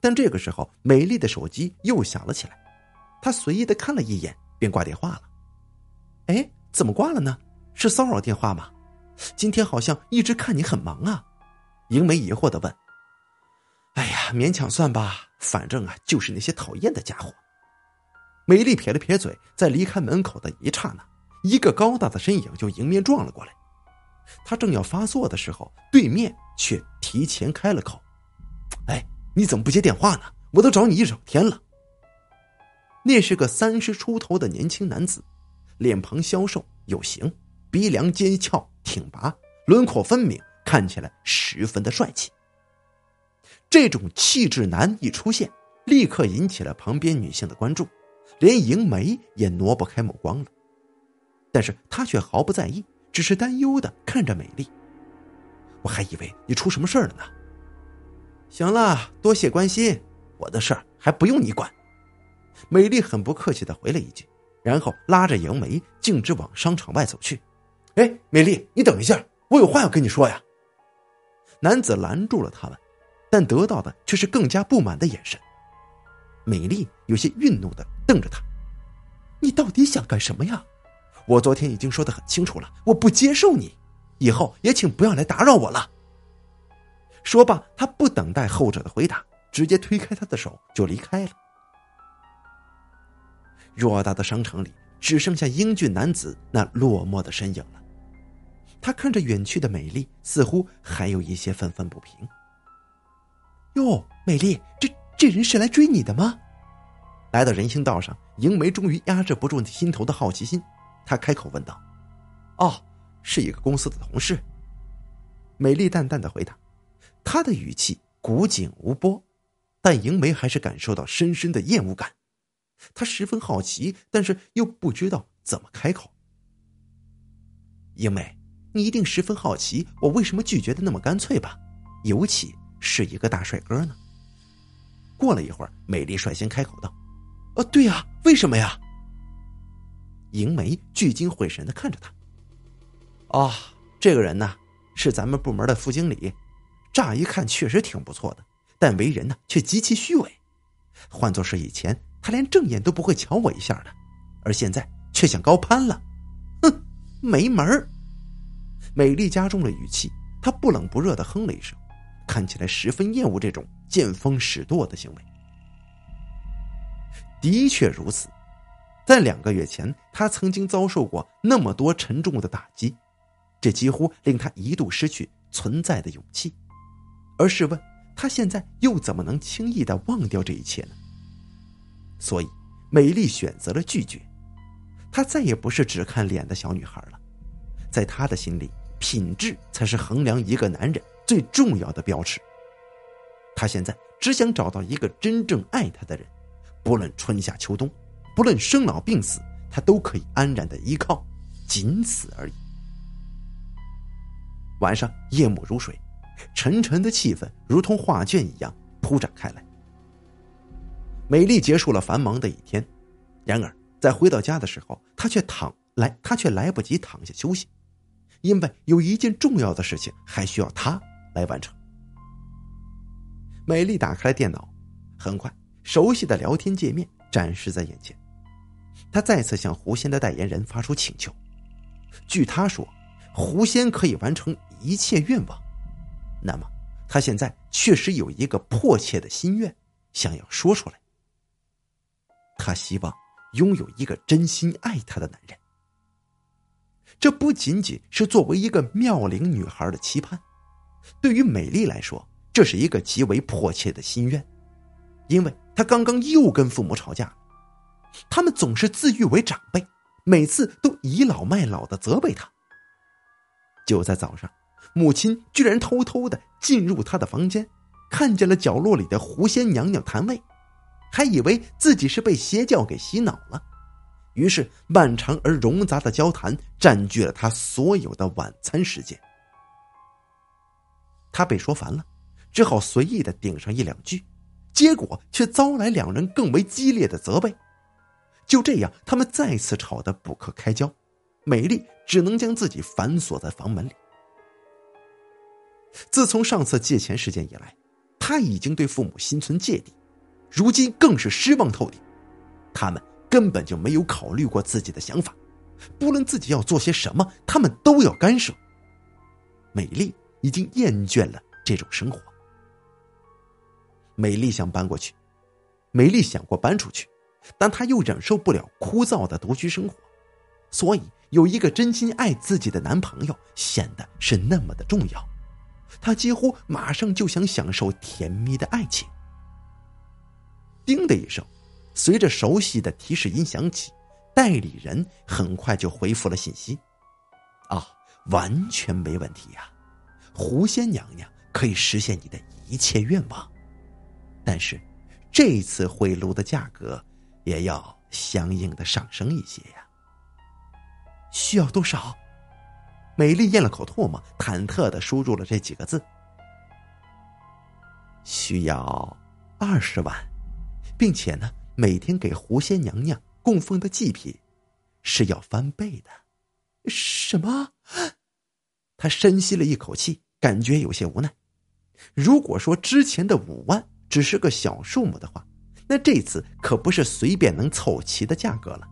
但这个时候，美丽的手机又响了起来。她随意的看了一眼，便挂电话了。哎，怎么挂了呢？是骚扰电话吗？今天好像一直看你很忙啊。英梅疑惑的问：“哎呀，勉强算吧，反正啊，就是那些讨厌的家伙。”美丽撇了撇嘴，在离开门口的一刹那，一个高大的身影就迎面撞了过来。他正要发作的时候，对面却提前开了口：“哎，你怎么不接电话呢？我都找你一整天了。”那是个三十出头的年轻男子，脸庞消瘦有型，鼻梁尖翘挺拔，轮廓分明。看起来十分的帅气。这种气质男一出现，立刻引起了旁边女性的关注，连迎梅也挪不开目光了。但是他却毫不在意，只是担忧的看着美丽。我还以为你出什么事儿了呢。行了，多谢关心，我的事儿还不用你管。美丽很不客气的回了一句，然后拉着莹梅径直往商场外走去。哎，美丽，你等一下，我有话要跟你说呀。男子拦住了他们，但得到的却是更加不满的眼神。美丽有些愠怒的瞪着他：“你到底想干什么呀？我昨天已经说的很清楚了，我不接受你，以后也请不要来打扰我了。”说罢，他不等待后者的回答，直接推开他的手就离开了。偌大的商场里只剩下英俊男子那落寞的身影了。他看着远去的美丽，似乎还有一些愤愤不平。哟，美丽，这这人是来追你的吗？来到人行道上，迎梅终于压制不住心头的好奇心，她开口问道：“哦，是一个公司的同事。”美丽淡淡的回答，她的语气古井无波，但迎梅还是感受到深深的厌恶感。她十分好奇，但是又不知道怎么开口。迎梅。你一定十分好奇我为什么拒绝的那么干脆吧？尤其是一个大帅哥呢。过了一会儿，美丽率先开口道：“哦，对呀，为什么呀？”迎梅聚精会神的看着他。哦，这个人呢，是咱们部门的副经理，乍一看确实挺不错的，但为人呢却极其虚伪。换做是以前，他连正眼都不会瞧我一下的，而现在却想高攀了，哼，没门儿！美丽加重了语气，她不冷不热的哼了一声，看起来十分厌恶这种见风使舵的行为。的确如此，在两个月前，他曾经遭受过那么多沉重的打击，这几乎令他一度失去存在的勇气。而试问，他现在又怎么能轻易的忘掉这一切呢？所以，美丽选择了拒绝。她再也不是只看脸的小女孩了，在他的心里。品质才是衡量一个男人最重要的标尺。他现在只想找到一个真正爱他的人，不论春夏秋冬，不论生老病死，他都可以安然的依靠，仅此而已。晚上夜幕如水，沉沉的气氛如同画卷一样铺展开来。美丽结束了繁忙的一天，然而在回到家的时候，她却躺来，她却来不及躺下休息。因为有一件重要的事情还需要他来完成。美丽打开了电脑，很快，熟悉的聊天界面展示在眼前。他再次向狐仙的代言人发出请求。据他说，狐仙可以完成一切愿望。那么，他现在确实有一个迫切的心愿，想要说出来。他希望拥有一个真心爱他的男人。这不仅仅是作为一个妙龄女孩的期盼，对于美丽来说，这是一个极为迫切的心愿，因为她刚刚又跟父母吵架，他们总是自誉为长辈，每次都倚老卖老的责备她。就在早上，母亲居然偷偷的进入她的房间，看见了角落里的狐仙娘娘摊位，还以为自己是被邪教给洗脑了。于是，漫长而冗杂的交谈占据了他所有的晚餐时间。他被说烦了，只好随意的顶上一两句，结果却遭来两人更为激烈的责备。就这样，他们再次吵得不可开交。美丽只能将自己反锁在房门里。自从上次借钱事件以来，他已经对父母心存芥蒂，如今更是失望透顶。他们。根本就没有考虑过自己的想法，不论自己要做些什么，他们都要干涉。美丽已经厌倦了这种生活。美丽想搬过去，美丽想过搬出去，但她又忍受不了枯燥的独居生活，所以有一个真心爱自己的男朋友显得是那么的重要。她几乎马上就想享受甜蜜的爱情。叮的一声。随着熟悉的提示音响起，代理人很快就回复了信息：“啊，完全没问题呀，狐仙娘娘可以实现你的一切愿望，但是这次贿赂的价格也要相应的上升一些呀。需要多少？”美丽咽了口唾沫，忐忑的输入了这几个字：“需要二十万，并且呢。”每天给狐仙娘娘供奉的祭品是要翻倍的。什么？他深吸了一口气，感觉有些无奈。如果说之前的五万只是个小数目的话，那这次可不是随便能凑齐的价格了。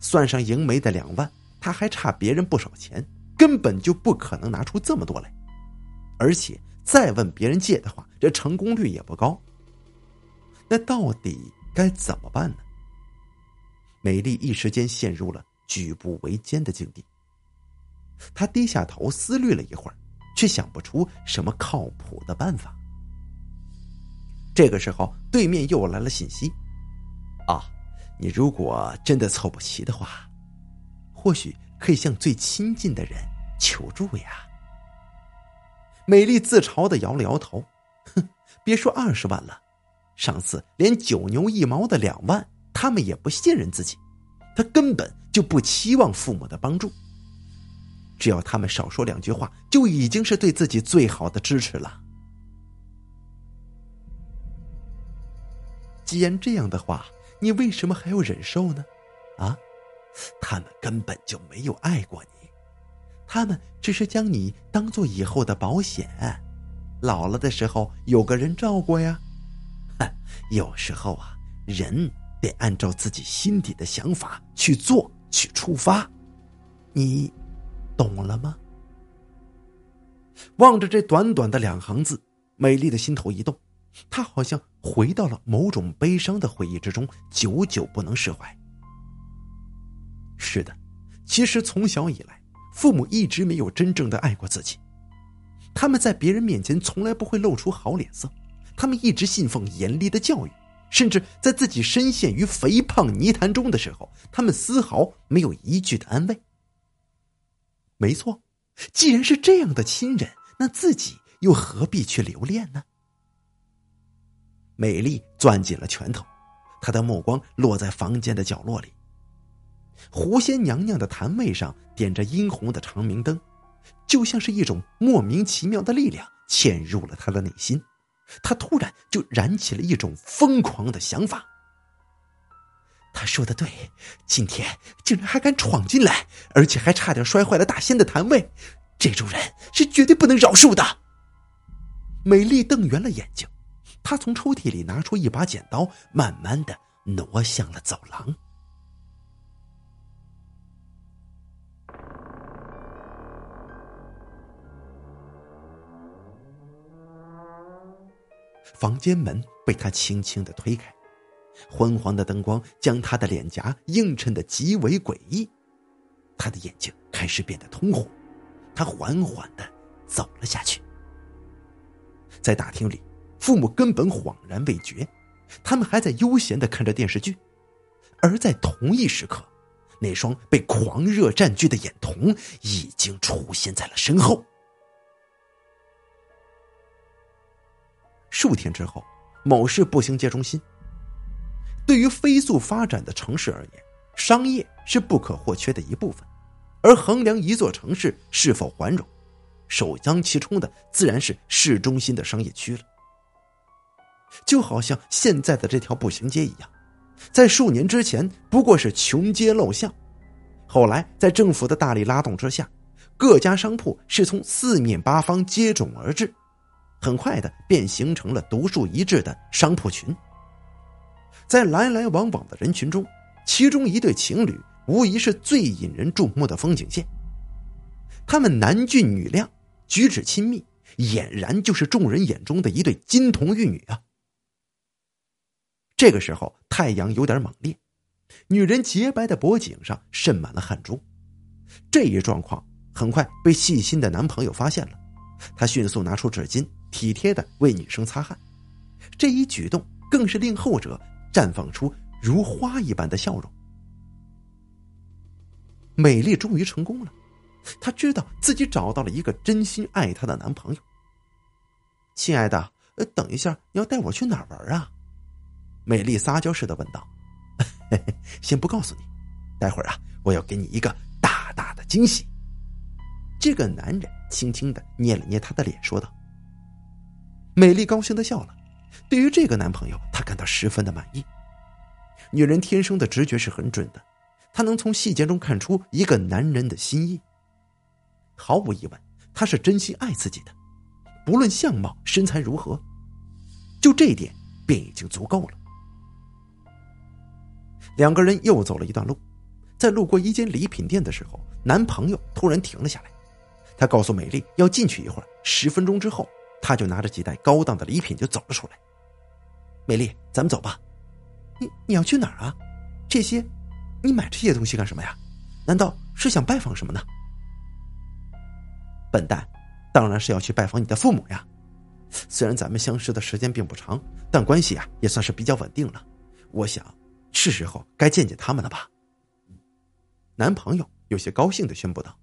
算上赢梅的两万，他还差别人不少钱，根本就不可能拿出这么多来。而且再问别人借的话，这成功率也不高。那到底该怎么办呢？美丽一时间陷入了举步维艰的境地。她低下头思虑了一会儿，却想不出什么靠谱的办法。这个时候，对面又来了信息：“啊，你如果真的凑不齐的话，或许可以向最亲近的人求助呀。”美丽自嘲的摇了摇头：“哼，别说二十万了，上次连九牛一毛的两万，他们也不信任自己，他根本就不期望父母的帮助。只要他们少说两句话，就已经是对自己最好的支持了。”既然这样的话，你为什么还要忍受呢？啊，他们根本就没有爱过你，他们只是将你当做以后的保险，老了的时候有个人照顾呀。有时候啊，人得按照自己心底的想法去做，去出发，你懂了吗？望着这短短的两行字，美丽的心头一动。她好像回到了某种悲伤的回忆之中，久久不能释怀。是的，其实从小以来，父母一直没有真正的爱过自己。他们在别人面前从来不会露出好脸色，他们一直信奉严厉的教育，甚至在自己深陷于肥胖泥潭中的时候，他们丝毫没有一句的安慰。没错，既然是这样的亲人，那自己又何必去留恋呢？美丽攥紧了拳头，她的目光落在房间的角落里。狐仙娘娘的坛位上点着殷红的长明灯，就像是一种莫名其妙的力量嵌入了她的内心。他突然就燃起了一种疯狂的想法。他说的对，今天竟然还敢闯进来，而且还差点摔坏了大仙的坛位，这种人是绝对不能饶恕的。美丽瞪圆了眼睛。他从抽屉里拿出一把剪刀，慢慢的挪向了走廊。房间门被他轻轻的推开，昏黄的灯光将他的脸颊映衬的极为诡异，他的眼睛开始变得通红，他缓缓的走了下去，在大厅里。父母根本恍然未觉，他们还在悠闲的看着电视剧，而在同一时刻，那双被狂热占据的眼瞳已经出现在了身后。数天之后，某市步行街中心。对于飞速发展的城市而言，商业是不可或缺的一部分，而衡量一座城市是否繁荣，首当其冲的自然是市中心的商业区了。就好像现在的这条步行街一样，在数年之前不过是穷街陋巷，后来在政府的大力拉动之下，各家商铺是从四面八方接踵而至，很快的便形成了独树一帜的商铺群。在来来往往的人群中，其中一对情侣无疑是最引人注目的风景线。他们男俊女靓，举止亲密，俨然就是众人眼中的一对金童玉女啊！这个时候，太阳有点猛烈，女人洁白的脖颈上渗满了汗珠。这一状况很快被细心的男朋友发现了，他迅速拿出纸巾，体贴的为女生擦汗。这一举动更是令后者绽放出如花一般的笑容。美丽终于成功了，她知道自己找到了一个真心爱她的男朋友。亲爱的，呃，等一下，你要带我去哪儿玩啊？美丽撒娇似的问道：“嘿 嘿先不告诉你，待会儿啊，我要给你一个大大的惊喜。”这个男人轻轻的捏了捏她的脸，说道：“美丽高兴的笑了。对于这个男朋友，她感到十分的满意。女人天生的直觉是很准的，她能从细节中看出一个男人的心意。毫无疑问，她是真心爱自己的，不论相貌、身材如何，就这一点便已经足够了。两个人又走了一段路，在路过一间礼品店的时候，男朋友突然停了下来。他告诉美丽要进去一会儿，十分钟之后，他就拿着几袋高档的礼品就走了出来。美丽，咱们走吧。你你要去哪儿啊？这些，你买这些东西干什么呀？难道是想拜访什么呢？笨蛋，当然是要去拜访你的父母呀。虽然咱们相识的时间并不长，但关系啊也算是比较稳定了。我想，是时候该见见他们了吧。男朋友有些高兴的宣布道：“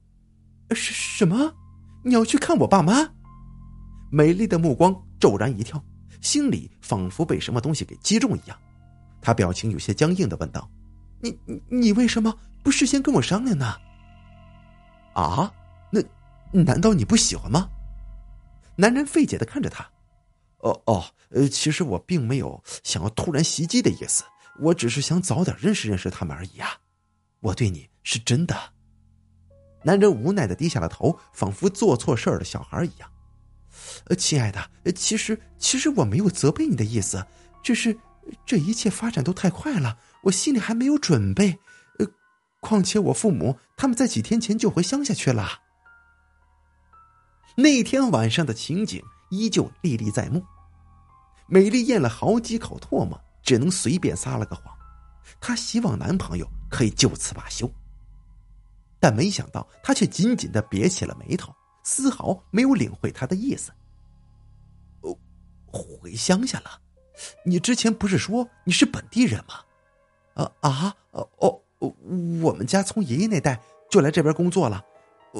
什什么？你要去看我爸妈？”美丽的目光骤然一跳。心里仿佛被什么东西给击中一样，他表情有些僵硬的问道：“你你你为什么不事先跟我商量呢？”啊，那难道你不喜欢吗？男人费解的看着他：“哦哦，呃，其实我并没有想要突然袭击的意思，我只是想早点认识认识他们而已啊。我对你是真的。”男人无奈的低下了头，仿佛做错事儿的小孩一样。呃，亲爱的，其实其实我没有责备你的意思，只是这一切发展都太快了，我心里还没有准备。呃，况且我父母他们在几天前就回乡下去了。那天晚上的情景依旧历历在目，美丽咽了好几口唾沫，只能随便撒了个谎，她希望男朋友可以就此罢休，但没想到他却紧紧的别起了眉头。丝毫没有领会他的意思。哦，回乡下了？你之前不是说你是本地人吗？啊啊哦哦，我们家从爷爷那代就来这边工作了，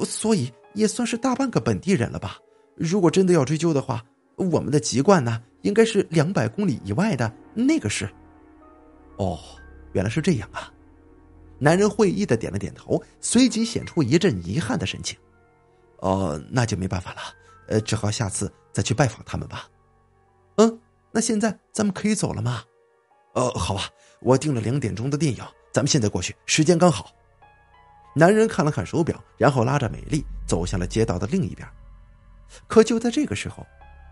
所以也算是大半个本地人了吧。如果真的要追究的话，我们的籍贯呢，应该是两百公里以外的那个市。哦，原来是这样啊！男人会意的点了点头，随即显出一阵遗憾的神情。哦，那就没办法了，呃，只好下次再去拜访他们吧。嗯，那现在咱们可以走了吗？呃，好吧，我订了两点钟的电影，咱们现在过去，时间刚好。男人看了看手表，然后拉着美丽走向了街道的另一边。可就在这个时候，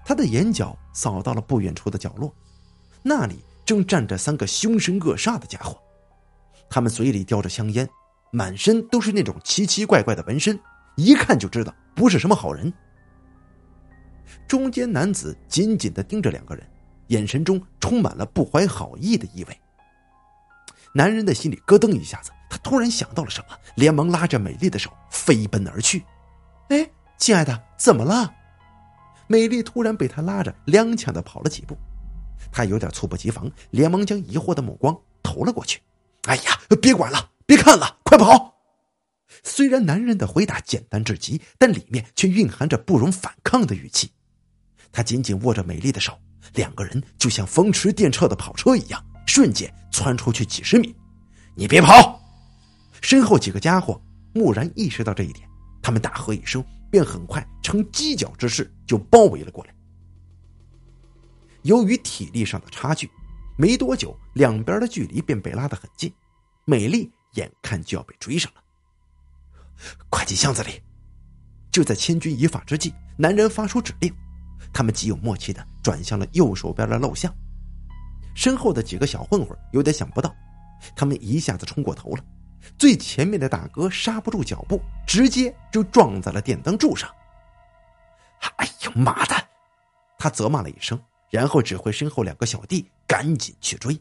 他的眼角扫到了不远处的角落，那里正站着三个凶神恶煞的家伙，他们嘴里叼着香烟，满身都是那种奇奇怪怪的纹身。一看就知道不是什么好人。中间男子紧紧的盯着两个人，眼神中充满了不怀好意的意味。男人的心里咯噔一下子，他突然想到了什么，连忙拉着美丽的手飞奔而去。哎，亲爱的，怎么了？美丽突然被他拉着，踉跄的跑了几步。他有点猝不及防，连忙将疑惑的目光投了过去。哎呀，别管了，别看了，快跑！虽然男人的回答简单至极，但里面却蕴含着不容反抗的语气。他紧紧握着美丽的手，两个人就像风驰电掣的跑车一样，瞬间窜出去几十米。你别跑！身后几个家伙蓦然意识到这一点，他们大喝一声，便很快呈犄角之势就包围了过来。由于体力上的差距，没多久，两边的距离便被拉得很近，美丽眼看就要被追上了。快进巷子里！就在千钧一发之际，男人发出指令，他们极有默契的转向了右手边的陋巷。身后的几个小混混有点想不到，他们一下子冲过头了。最前面的大哥刹不住脚步，直接就撞在了电灯柱上。哎呀妈的！他责骂了一声，然后指挥身后两个小弟赶紧去追。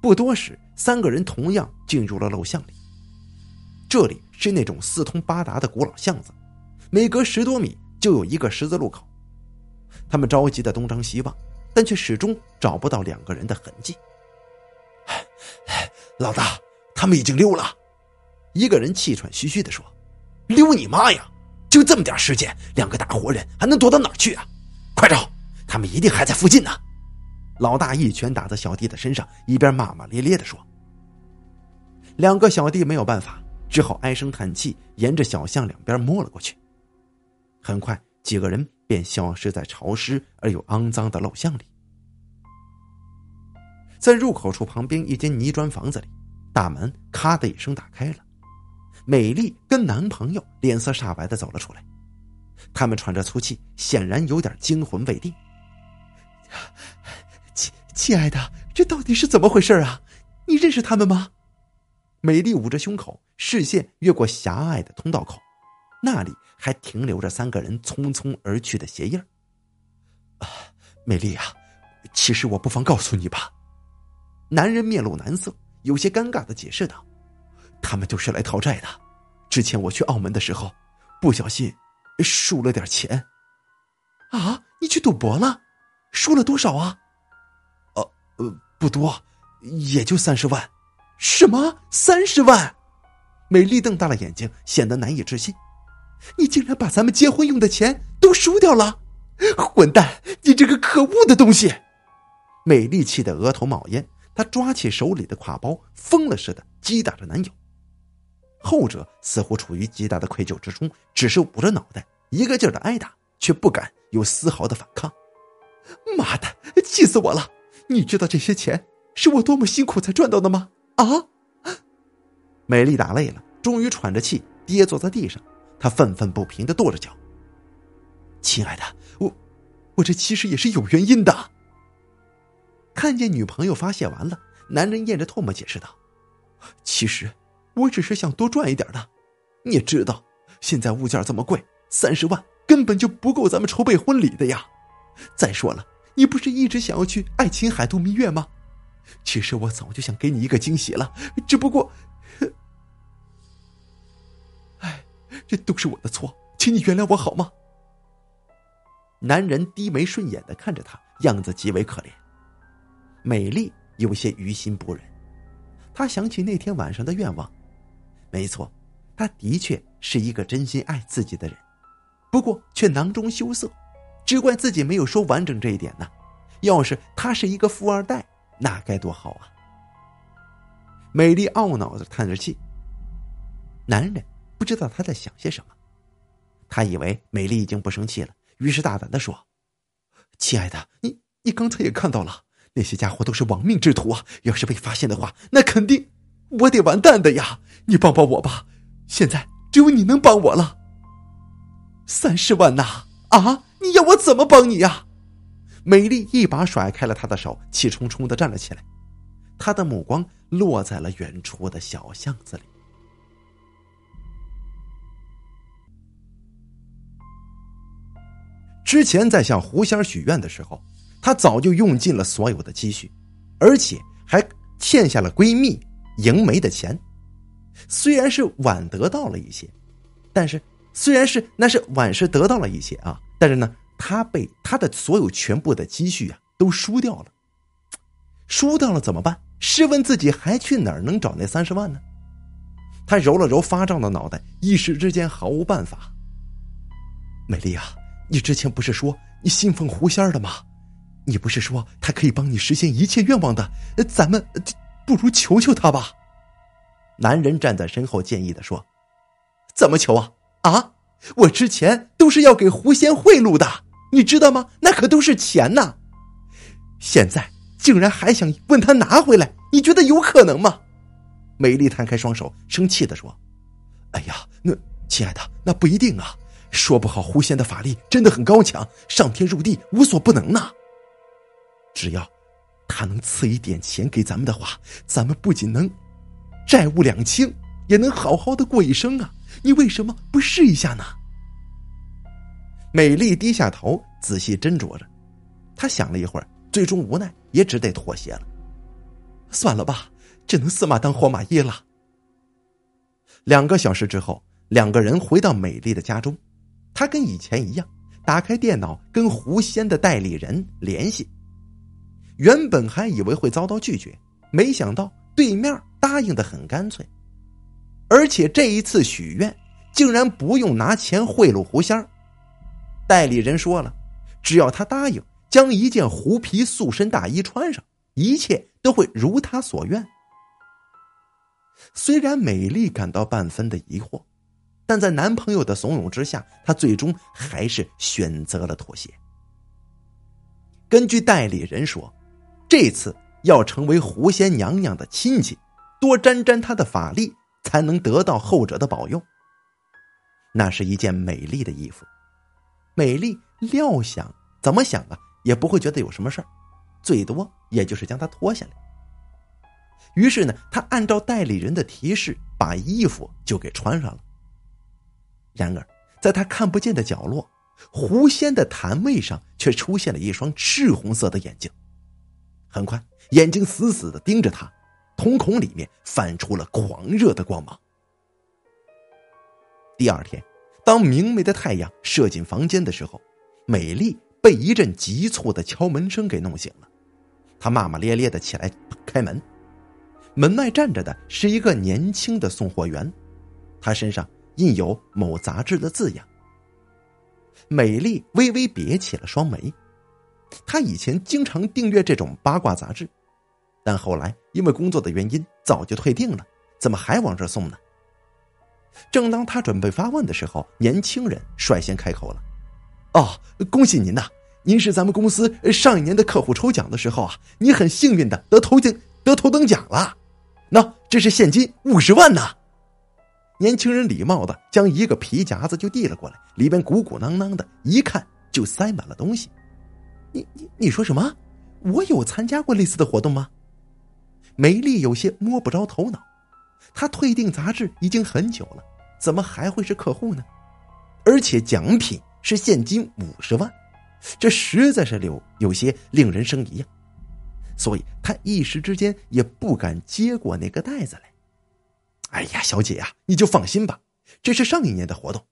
不多时，三个人同样进入了陋巷里。这里是那种四通八达的古老巷子，每隔十多米就有一个十字路口。他们着急的东张西望，但却始终找不到两个人的痕迹。老大，他们已经溜了。一个人气喘吁吁的说：“溜你妈呀！就这么点时间，两个大活人还能躲到哪儿去啊？快找，他们一定还在附近呢。”老大一拳打在小弟的身上，一边骂骂咧咧的说：“两个小弟没有办法。”只好唉声叹气，沿着小巷两边摸了过去。很快，几个人便消失在潮湿而又肮脏的陋巷里。在入口处旁边一间泥砖房子里，大门咔的一声打开了。美丽跟男朋友脸色煞白的走了出来，他们喘着粗气，显然有点惊魂未定。亲亲爱的，这到底是怎么回事啊？你认识他们吗？美丽捂着胸口，视线越过狭隘的通道口，那里还停留着三个人匆匆而去的鞋印啊，美丽啊，其实我不妨告诉你吧。男人面露难色，有些尴尬的解释道。他们就是来讨债的。之前我去澳门的时候，不小心输了点钱。啊，你去赌博了？输了多少啊？呃呃，不多，也就三十万。什么？三十万？美丽瞪大了眼睛，显得难以置信。你竟然把咱们结婚用的钱都输掉了！混蛋！你这个可恶的东西！美丽气得额头冒烟，她抓起手里的挎包，疯了似的击打着男友。后者似乎处于极大的愧疚之中，只是捂着脑袋，一个劲儿的挨打，却不敢有丝毫的反抗。妈的，气死我了！你知道这些钱是我多么辛苦才赚到的吗？啊！美丽打累了，终于喘着气跌坐在地上，她愤愤不平的跺着脚：“亲爱的，我，我这其实也是有原因的。”看见女朋友发泄完了，男人咽着唾沫解释道：“其实……”我只是想多赚一点的，你也知道，现在物价这么贵，三十万根本就不够咱们筹备婚礼的呀。再说了，你不是一直想要去爱琴海度蜜月吗？其实我早就想给你一个惊喜了，只不过，哎，这都是我的错，请你原谅我好吗？男人低眉顺眼的看着她，样子极为可怜。美丽有些于心不忍，她想起那天晚上的愿望。没错，他的确是一个真心爱自己的人，不过却囊中羞涩，只怪自己没有说完整这一点呢。要是他是一个富二代，那该多好啊！美丽懊恼的叹着气。男人不知道他在想些什么，他以为美丽已经不生气了，于是大胆的说：“亲爱的，你你刚才也看到了，那些家伙都是亡命之徒啊！要是被发现的话，那肯定……”我得完蛋的呀！你帮帮我吧，现在只有你能帮我了。三十万呐！啊，你要我怎么帮你呀？美丽一把甩开了他的手，气冲冲的站了起来，她的目光落在了远处的小巷子里。之前在向狐仙许愿的时候，她早就用尽了所有的积蓄，而且还欠下了闺蜜。迎梅的钱，虽然是晚得到了一些，但是虽然是那是晚是得到了一些啊，但是呢，他被他的所有全部的积蓄啊都输掉了，输掉了怎么办？试问自己还去哪儿能找那三十万呢？他揉了揉发胀的脑袋，一时之间毫无办法。美丽啊，你之前不是说你信奉狐仙的吗？你不是说他可以帮你实现一切愿望的？咱们。不如求求他吧，男人站在身后建议的说：“怎么求啊？啊，我之前都是要给狐仙贿赂的，你知道吗？那可都是钱呐！现在竟然还想问他拿回来，你觉得有可能吗？”美丽摊开双手，生气的说：“哎呀，那亲爱的，那不一定啊，说不好狐仙的法力真的很高强，上天入地无所不能呢。只要……”他能赐一点钱给咱们的话，咱们不仅能债务两清，也能好好的过一生啊！你为什么不试一下呢？美丽低下头，仔细斟酌着。她想了一会儿，最终无奈，也只得妥协了。算了吧，只能死马当活马医了。两个小时之后，两个人回到美丽的家中，她跟以前一样，打开电脑跟狐仙的代理人联系。原本还以为会遭到拒绝，没想到对面答应的很干脆，而且这一次许愿竟然不用拿钱贿赂狐仙代理人说了，只要他答应将一件狐皮塑身大衣穿上，一切都会如他所愿。虽然美丽感到半分的疑惑，但在男朋友的怂恿之下，她最终还是选择了妥协。根据代理人说。这次要成为狐仙娘娘的亲戚，多沾沾她的法力，才能得到后者的保佑。那是一件美丽的衣服，美丽料想怎么想啊，也不会觉得有什么事儿，最多也就是将它脱下来。于是呢，他按照代理人的提示，把衣服就给穿上了。然而，在他看不见的角落，狐仙的檀位上却出现了一双赤红色的眼睛。很快，眼睛死死的盯着他，瞳孔里面泛出了狂热的光芒。第二天，当明媚的太阳射进房间的时候，美丽被一阵急促的敲门声给弄醒了。她骂骂咧咧的起来开门，门外站着的是一个年轻的送货员，他身上印有某杂志的字样。美丽微微别起了双眉。她以前经常订阅这种八卦杂志，但后来因为工作的原因早就退订了，怎么还往这送呢？正当他准备发问的时候，年轻人率先开口了：“哦，恭喜您呐！您是咱们公司上一年的客户抽奖的时候啊，你很幸运的得头奖，得头等奖了。那这是现金五十万呢。”年轻人礼貌的将一个皮夹子就递了过来，里边鼓鼓囊囊的，一看就塞满了东西。你你你说什么？我有参加过类似的活动吗？美丽有些摸不着头脑。他退订杂志已经很久了，怎么还会是客户呢？而且奖品是现金五十万，这实在是有有些令人生疑呀。所以他一时之间也不敢接过那个袋子来。哎呀，小姐呀，你就放心吧，这是上一年的活动，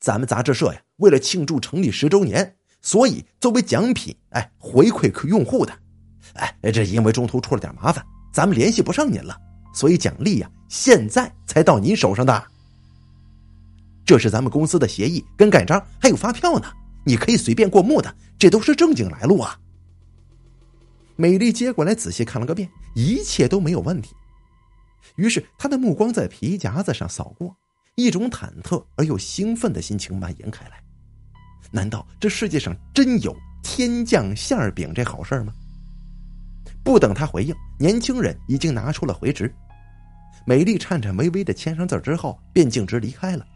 咱们杂志社呀，为了庆祝成立十周年。所以，作为奖品，哎，回馈给用户的，哎，这因为中途出了点麻烦，咱们联系不上您了，所以奖励呀，现在才到您手上的。这是咱们公司的协议跟盖章，还有发票呢，你可以随便过目的，这都是正经来路啊。美丽接过来仔细看了个遍，一切都没有问题。于是，她的目光在皮夹子上扫过，一种忐忑而又兴奋的心情蔓延开来。难道这世界上真有天降馅饼这好事吗？不等他回应，年轻人已经拿出了回执。美丽颤颤巍巍的签上字之后，便径直离开了。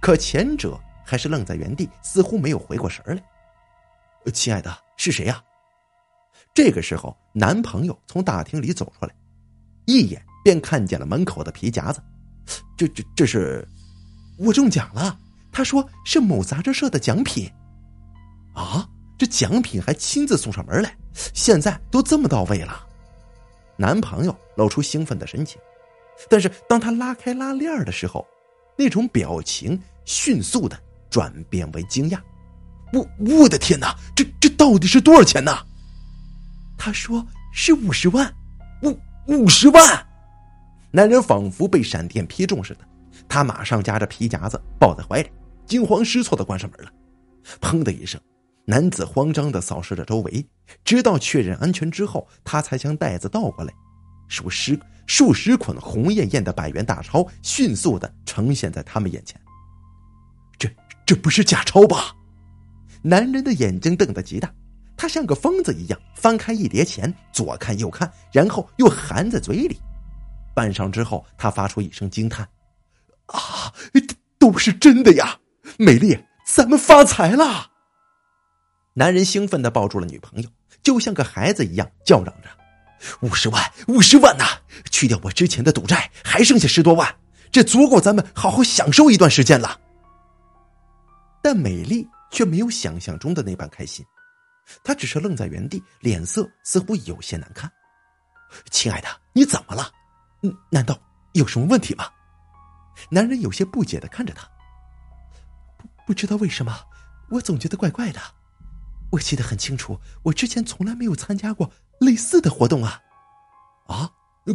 可前者还是愣在原地，似乎没有回过神来。亲爱的，是谁呀？这个时候，男朋友从大厅里走出来，一眼便看见了门口的皮夹子。这、这、这是我中奖了。他说是某杂志社的奖品，啊，这奖品还亲自送上门来，现在都这么到位了。男朋友露出兴奋的神情，但是当他拉开拉链的时候，那种表情迅速的转变为惊讶。我我的天哪，这这到底是多少钱呢？他说是五十万，五五十万。男人仿佛被闪电劈中似的，他马上夹着皮夹子抱在怀里。惊慌失措的关上门了，砰的一声，男子慌张的扫视着周围，直到确认安全之后，他才将袋子倒过来，数十数十捆红艳艳的百元大钞迅速的呈现在他们眼前。这这不是假钞吧？男人的眼睛瞪得极大，他像个疯子一样翻开一叠钱，左看右看，然后又含在嘴里，半晌之后，他发出一声惊叹：“啊，都是真的呀！”美丽，咱们发财了！男人兴奋的抱住了女朋友，就像个孩子一样叫嚷着：“五十万，五十万呐！去掉我之前的赌债，还剩下十多万，这足够咱们好好享受一段时间了。”但美丽却没有想象中的那般开心，她只是愣在原地，脸色似乎有些难看。“亲爱的，你怎么了？难道有什么问题吗？”男人有些不解的看着她。不知道为什么，我总觉得怪怪的。我记得很清楚，我之前从来没有参加过类似的活动啊！啊，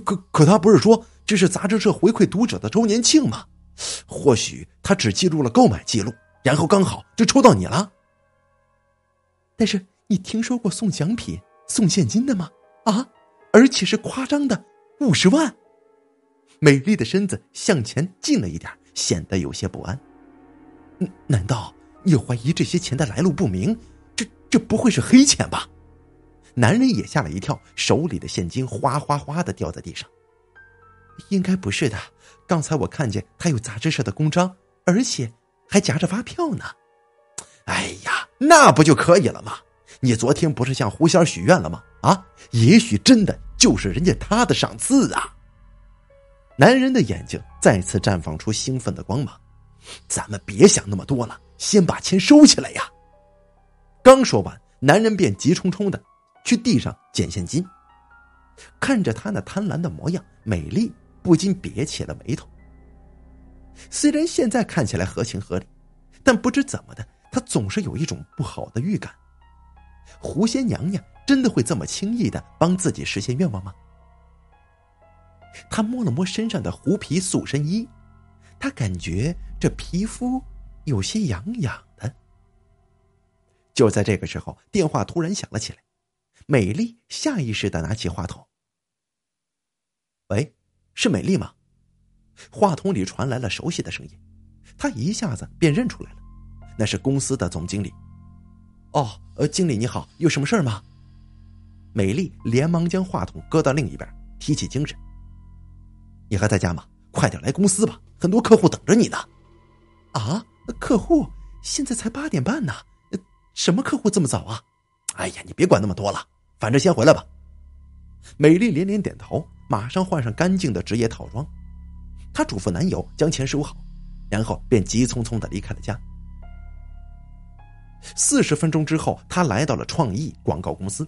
可可他不是说这是杂志社回馈读者的周年庆吗？或许他只记录了购买记录，然后刚好就抽到你了。但是你听说过送奖品、送现金的吗？啊，而且是夸张的五十万！美丽的身子向前进了一点，显得有些不安。难道你怀疑这些钱的来路不明？这不会是黑钱吧？男人也吓了一跳，手里的现金哗哗哗的掉在地上。应该不是的，刚才我看见他有杂志社的公章，而且还夹着发票呢。哎呀，那不就可以了吗？你昨天不是向狐仙许愿了吗？啊，也许真的就是人家他的赏赐啊！男人的眼睛再次绽放出兴奋的光芒。咱们别想那么多了，先把钱收起来呀！刚说完，男人便急冲冲的去地上捡现金。看着他那贪婪的模样，美丽不禁别起了眉头。虽然现在看起来合情合理，但不知怎么的，她总是有一种不好的预感。狐仙娘娘真的会这么轻易的帮自己实现愿望吗？他摸了摸身上的狐皮塑身衣，他感觉这皮肤有些痒痒。就在这个时候，电话突然响了起来，美丽下意识的拿起话筒。喂，是美丽吗？话筒里传来了熟悉的声音，她一下子便认出来了，那是公司的总经理。哦，经理你好，有什么事儿吗？美丽连忙将话筒搁到另一边，提起精神。你还在家吗？快点来公司吧，很多客户等着你呢。啊，客户？现在才八点半呢，什么客户这么早啊？哎呀，你别管那么多了，反正先回来吧。美丽连连点头，马上换上干净的职业套装。她嘱咐男友将钱收好，然后便急匆匆的离开了家。四十分钟之后，他来到了创意广告公司。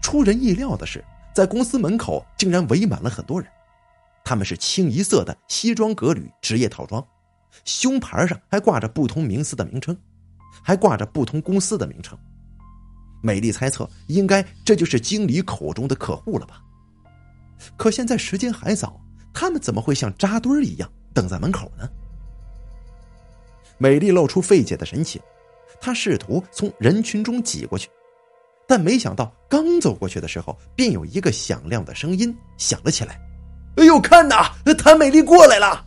出人意料的是，在公司门口竟然围满了很多人。他们是清一色的西装革履职业套装，胸牌上还挂着不同名司的名称，还挂着不同公司的名称。美丽猜测，应该这就是经理口中的客户了吧？可现在时间还早，他们怎么会像扎堆儿一样等在门口呢？美丽露出费解的神情。她试图从人群中挤过去，但没想到刚走过去的时候，便有一个响亮的声音响了起来：“哎呦，看呐，谭美丽过来了！”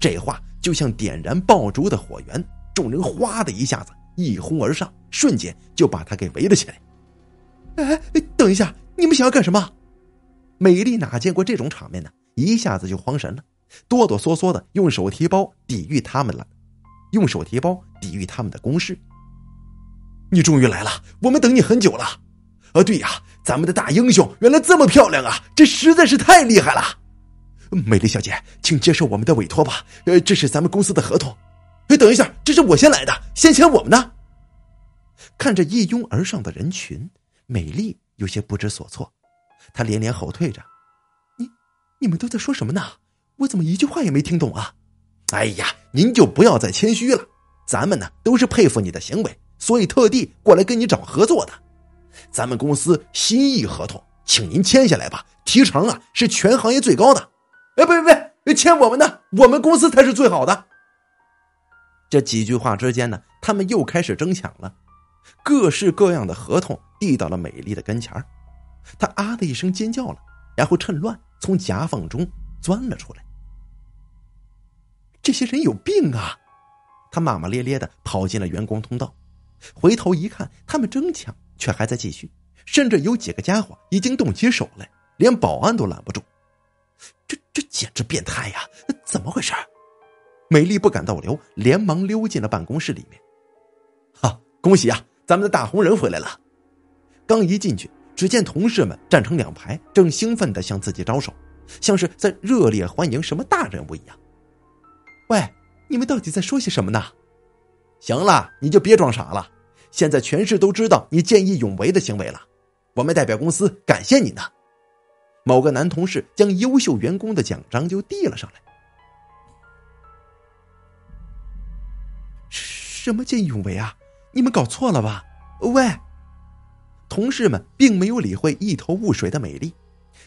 这话就像点燃爆竹的火源，众人哗的一下子一哄而上，瞬间就把他给围了起来。哎，等一下，你们想要干什么？美丽哪见过这种场面呢？一下子就慌神了，哆哆嗦嗦的用手提包抵御他们了。用手提包抵御他们的攻势。你终于来了，我们等你很久了。啊，对呀，咱们的大英雄原来这么漂亮啊，这实在是太厉害了。美丽小姐，请接受我们的委托吧。呃，这是咱们公司的合同。哎，等一下，这是我先来的，先签我们的。看着一拥而上的人群，美丽有些不知所措，她连连后退着。你，你们都在说什么呢？我怎么一句话也没听懂啊？哎呀，您就不要再谦虚了，咱们呢都是佩服你的行为，所以特地过来跟你找合作的。咱们公司心意合同，请您签下来吧，提成啊是全行业最高的。哎，别别别，签我们的，我们公司才是最好的。这几句话之间呢，他们又开始争抢了，各式各样的合同递到了美丽的跟前她啊的一声尖叫了，然后趁乱从夹缝中钻了出来。这些人有病啊！他骂骂咧咧的跑进了员工通道，回头一看，他们争抢却还在继续，甚至有几个家伙已经动起手来，连保安都拦不住。这这简直变态呀！怎么回事？美丽不敢逗留，连忙溜进了办公室里面。哈，恭喜啊，咱们的大红人回来了！刚一进去，只见同事们站成两排，正兴奋的向自己招手，像是在热烈欢迎什么大人物一样。喂，你们到底在说些什么呢？行了，你就别装傻了。现在全市都知道你见义勇为的行为了，我们代表公司感谢你呢。某个男同事将优秀员工的奖章就递了上来。什么见义勇为啊？你们搞错了吧？喂，同事们并没有理会一头雾水的美丽，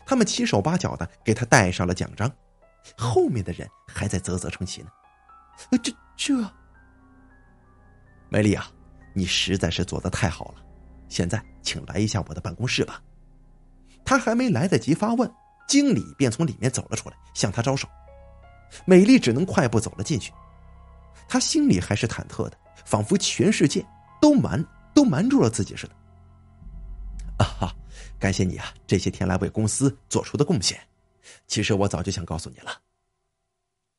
他们七手八脚的给她戴上了奖章。后面的人还在啧啧称奇呢。这这，美丽啊，你实在是做的太好了。现在，请来一下我的办公室吧。他还没来得及发问，经理便从里面走了出来，向他招手。美丽只能快步走了进去。他心里还是忐忑的，仿佛全世界都瞒都瞒住了自己似的。啊哈，感谢你啊，这些天来为公司做出的贡献。其实我早就想告诉你了。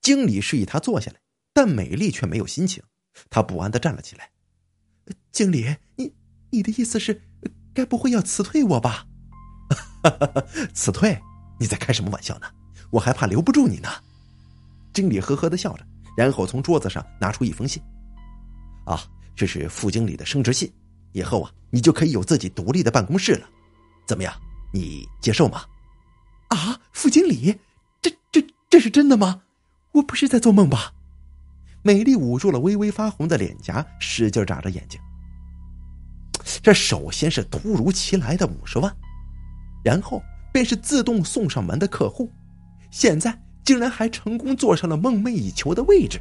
经理示意他坐下来，但美丽却没有心情，她不安的站了起来。经理，你你的意思是，该不会要辞退我吧？辞退？你在开什么玩笑呢？我还怕留不住你呢。经理呵呵的笑着，然后从桌子上拿出一封信。啊，这是副经理的升职信，以后啊，你就可以有自己独立的办公室了。怎么样？你接受吗？啊，副经理，这这这是真的吗？我不是在做梦吧？美丽捂住了微微发红的脸颊，使劲眨着眼睛。这首先是突如其来的五十万，然后便是自动送上门的客户，现在竟然还成功坐上了梦寐以求的位置，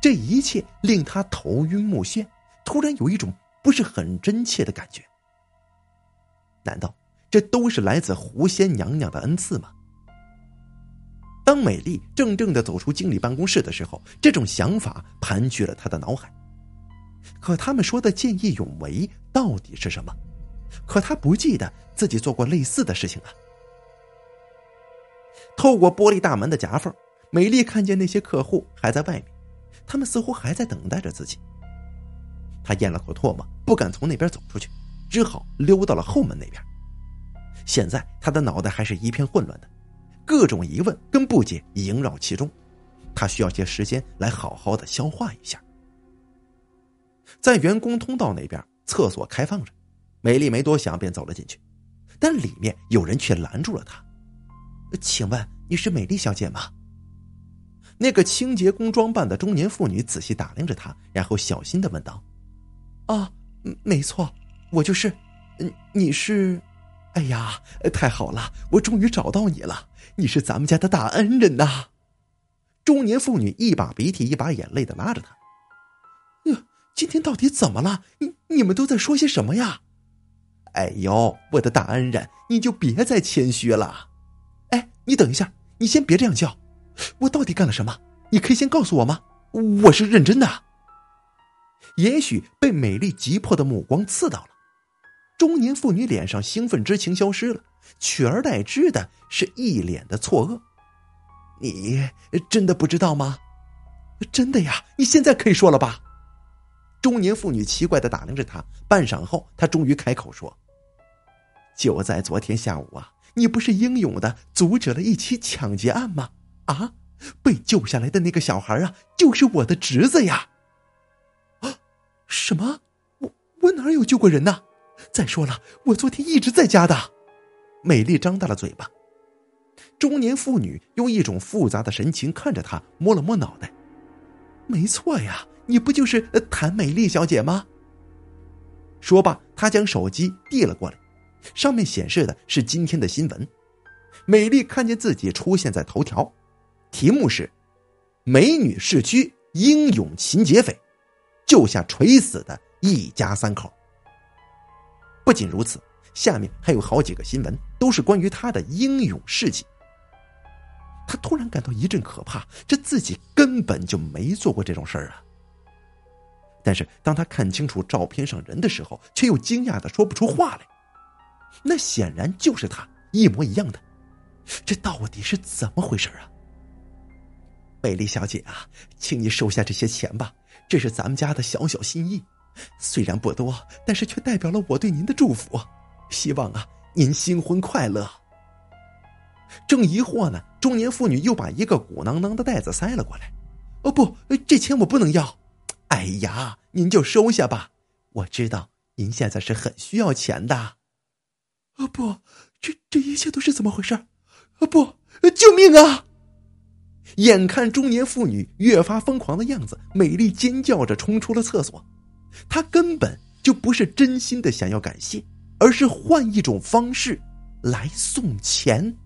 这一切令他头晕目眩，突然有一种不是很真切的感觉。难道这都是来自狐仙娘娘的恩赐吗？当美丽怔怔的走出经理办公室的时候，这种想法盘踞了他的脑海。可他们说的见义勇为到底是什么？可他不记得自己做过类似的事情啊。透过玻璃大门的夹缝，美丽看见那些客户还在外面，他们似乎还在等待着自己。他咽了口唾沫，不敢从那边走出去，只好溜到了后门那边。现在他的脑袋还是一片混乱的。各种疑问跟不解萦绕其中，他需要些时间来好好的消化一下。在员工通道那边，厕所开放着，美丽没多想便走了进去，但里面有人却拦住了她。请问你是美丽小姐吗？那个清洁工装扮的中年妇女仔细打量着她，然后小心的问道：“啊，没错，我就是。你是？”哎呀，太好了！我终于找到你了，你是咱们家的大恩人呐！中年妇女一把鼻涕一把眼泪的拉着他。呀，今天到底怎么了？你你们都在说些什么呀？哎呦，我的大恩人，你就别再谦虚了。哎，你等一下，你先别这样叫。我到底干了什么？你可以先告诉我吗？我是认真的。也许被美丽急迫的目光刺到了。中年妇女脸上兴奋之情消失了，取而代之的是一脸的错愕。你真的不知道吗？真的呀！你现在可以说了吧？中年妇女奇怪的打量着他，半晌后，她终于开口说：“就在昨天下午啊，你不是英勇的阻止了一起抢劫案吗？啊，被救下来的那个小孩啊，就是我的侄子呀！啊，什么？我我哪有救过人呢？”再说了，我昨天一直在家的。美丽张大了嘴巴。中年妇女用一种复杂的神情看着他，摸了摸脑袋。没错呀，你不就是谭美丽小姐吗？说罢，她将手机递了过来，上面显示的是今天的新闻。美丽看见自己出现在头条，题目是“美女市区英勇擒劫匪，救下垂死的一家三口”。不仅如此，下面还有好几个新闻，都是关于他的英勇事迹。他突然感到一阵可怕，这自己根本就没做过这种事儿啊！但是当他看清楚照片上人的时候，却又惊讶的说不出话来。那显然就是他，一模一样的。这到底是怎么回事啊？美丽小姐啊，请你收下这些钱吧，这是咱们家的小小心意。虽然不多，但是却代表了我对您的祝福。希望啊，您新婚快乐。正疑惑呢，中年妇女又把一个鼓囊囊的袋子塞了过来。哦不，这钱我不能要。哎呀，您就收下吧。我知道您现在是很需要钱的。啊不，这这一切都是怎么回事？啊不，救命啊！眼看中年妇女越发疯狂的样子，美丽尖叫着冲出了厕所。她根本就不是真心的想要感谢，而是换一种方式来送钱。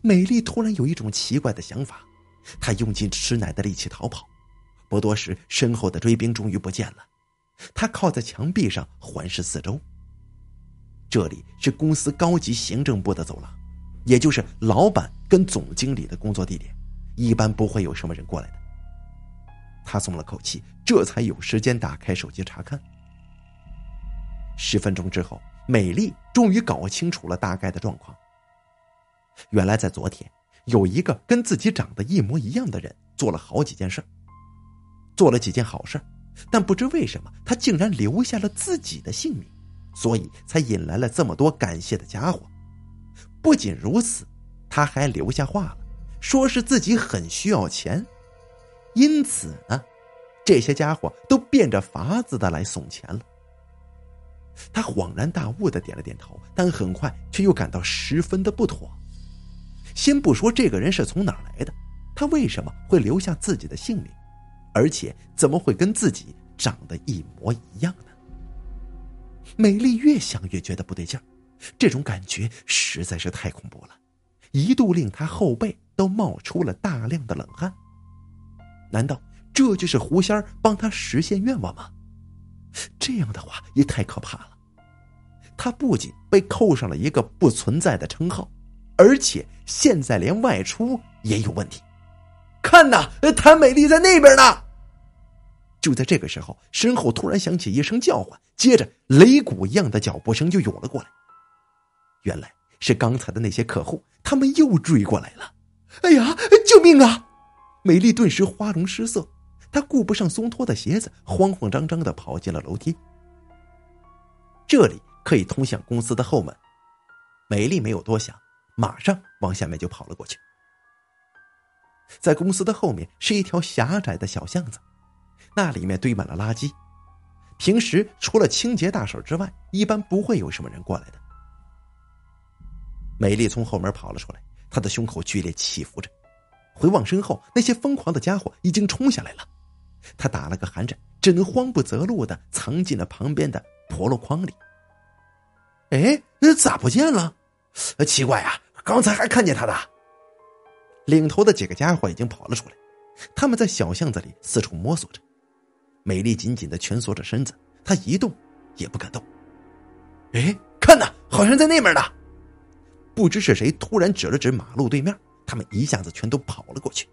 美丽突然有一种奇怪的想法，她用尽吃奶的力气逃跑。不多时，身后的追兵终于不见了。她靠在墙壁上环视四周。这里是公司高级行政部的走廊，也就是老板跟总经理的工作地点，一般不会有什么人过来的。他松了口气，这才有时间打开手机查看。十分钟之后，美丽终于搞清楚了大概的状况。原来在昨天，有一个跟自己长得一模一样的人做了好几件事，做了几件好事，但不知为什么他竟然留下了自己的性命，所以才引来了这么多感谢的家伙。不仅如此，他还留下话了，说是自己很需要钱，因此呢，这些家伙都变着法子的来送钱了。他恍然大悟的点了点头，但很快却又感到十分的不妥。先不说这个人是从哪儿来的，他为什么会留下自己的性命，而且怎么会跟自己长得一模一样呢？美丽越想越觉得不对劲儿，这种感觉实在是太恐怖了，一度令他后背都冒出了大量的冷汗。难道这就是狐仙帮他实现愿望吗？这样的话也太可怕了。他不仅被扣上了一个不存在的称号，而且现在连外出也有问题。看呐，谭美丽在那边呢。就在这个时候，身后突然响起一声叫唤，接着擂鼓一样的脚步声就涌了过来。原来是刚才的那些客户，他们又追过来了。哎呀，救命啊！美丽顿时花容失色。她顾不上松脱的鞋子，慌慌张张的跑进了楼梯。这里可以通向公司的后门。美丽没有多想，马上往下面就跑了过去。在公司的后面是一条狭窄的小巷子，那里面堆满了垃圾。平时除了清洁大婶之外，一般不会有什么人过来的。美丽从后门跑了出来，她的胸口剧烈起伏着。回望身后，那些疯狂的家伙已经冲下来了。他打了个寒颤，只能慌不择路的藏进了旁边的笸箩筐里。哎，咋不见了？奇怪啊，刚才还看见他的。领头的几个家伙已经跑了出来，他们在小巷子里四处摸索着。美丽紧紧的蜷缩着身子，她一动也不敢动。哎，看呐，好像在那边呢。不知是谁突然指了指马路对面，他们一下子全都跑了过去。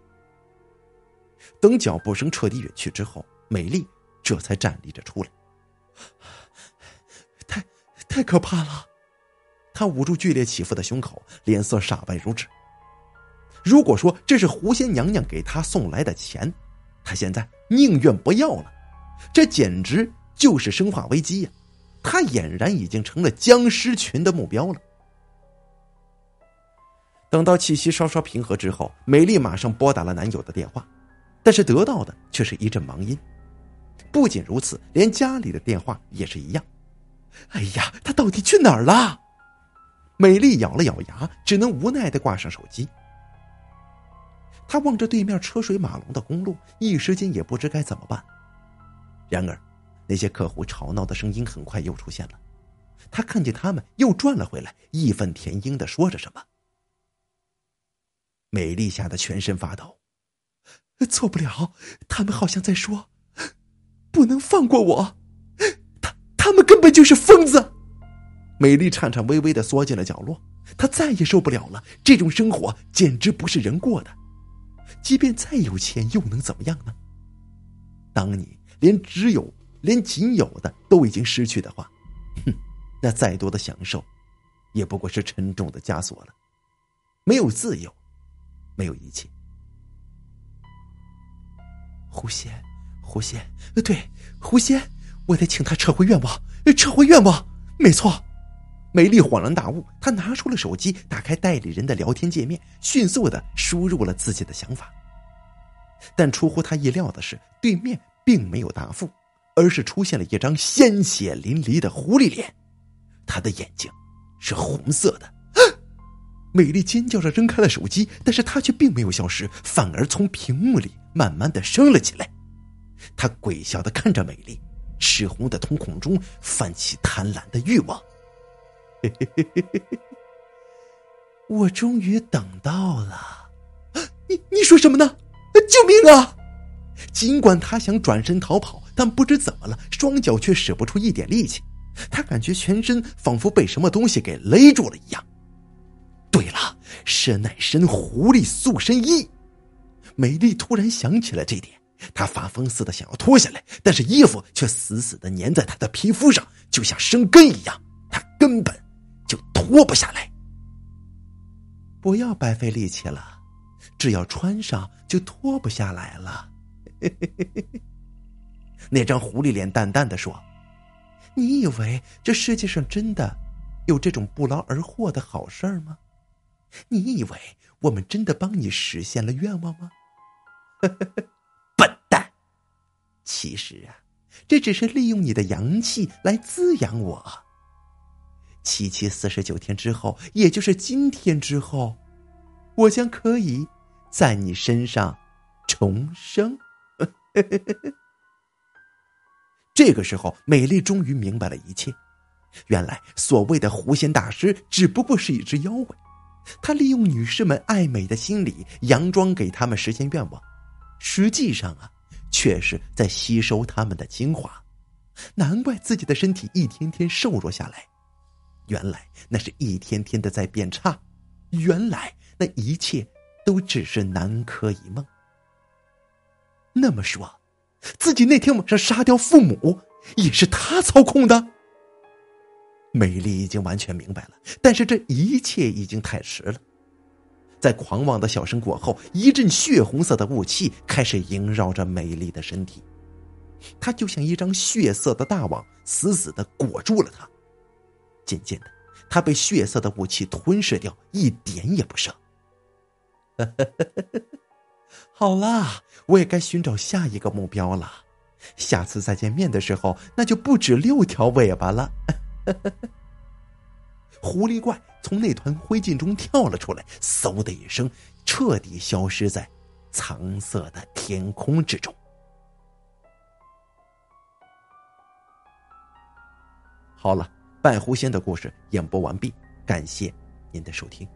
等脚步声彻底远去之后，美丽这才站立着出来。太，太可怕了！她捂住剧烈起伏的胸口，脸色煞白如纸。如果说这是狐仙娘娘给她送来的钱，她现在宁愿不要了。这简直就是生化危机呀！她俨然已经成了僵尸群的目标了。等到气息稍稍平和之后，美丽马上拨打了男友的电话。但是得到的却是一阵忙音。不仅如此，连家里的电话也是一样。哎呀，他到底去哪儿了？美丽咬了咬牙，只能无奈的挂上手机。他望着对面车水马龙的公路，一时间也不知该怎么办。然而，那些客户吵闹的声音很快又出现了。他看见他们又转了回来，义愤填膺的说着什么。美丽吓得全身发抖。错不了，他们好像在说：“不能放过我。”他他们根本就是疯子。美丽颤颤巍巍的缩进了角落，她再也受不了了。这种生活简直不是人过的。即便再有钱，又能怎么样呢？当你连只有、连仅有的都已经失去的话，哼，那再多的享受，也不过是沉重的枷锁了。没有自由，没有一切。狐仙，狐仙，对，狐仙，我得请他撤回愿望，撤回愿望，没错。美丽恍然大悟，她拿出了手机，打开代理人的聊天界面，迅速的输入了自己的想法。但出乎她意料的是，对面并没有答复，而是出现了一张鲜血淋漓的狐狸脸，他的眼睛是红色的。美丽尖叫着扔开了手机，但是她却并没有消失，反而从屏幕里慢慢的升了起来。他鬼笑的看着美丽，赤红的瞳孔中泛起贪婪的欲望。我终于等到了！你你说什么呢？救命啊！尽管他想转身逃跑，但不知怎么了，双脚却使不出一点力气。他感觉全身仿佛被什么东西给勒住了一样。是那身狐狸塑身衣。美丽突然想起了这点，她发疯似的想要脱下来，但是衣服却死死的粘在她的皮肤上，就像生根一样，他根本就脱不下来。不要白费力气了，只要穿上就脱不下来了。那张狐狸脸淡淡的说：“你以为这世界上真的有这种不劳而获的好事吗？你以为我们真的帮你实现了愿望吗？” 笨蛋！其实啊，这只是利用你的阳气来滋养我。七七四十九天之后，也就是今天之后，我将可以在你身上重生。这个时候，美丽终于明白了一切。原来，所谓的狐仙大师只不过是一只妖怪，他利用女士们爱美的心理，佯装给他们实现愿望。实际上啊，却是在吸收他们的精华。难怪自己的身体一天天瘦弱下来，原来那是一天天的在变差。原来那一切都只是南柯一梦。那么说，自己那天晚上杀掉父母也是他操控的。美丽已经完全明白了，但是这一切已经太迟了。在狂妄的笑声过后，一阵血红色的雾气开始萦绕着美丽的身体，它就像一张血色的大网，死死的裹住了她。渐渐的，她被血色的雾气吞噬掉，一点也不剩。好啦，我也该寻找下一个目标了。下次再见面的时候，那就不止六条尾巴了。呵呵呵狐狸怪从那团灰烬中跳了出来，嗖的一声，彻底消失在苍色的天空之中。好了，半狐仙的故事演播完毕，感谢您的收听。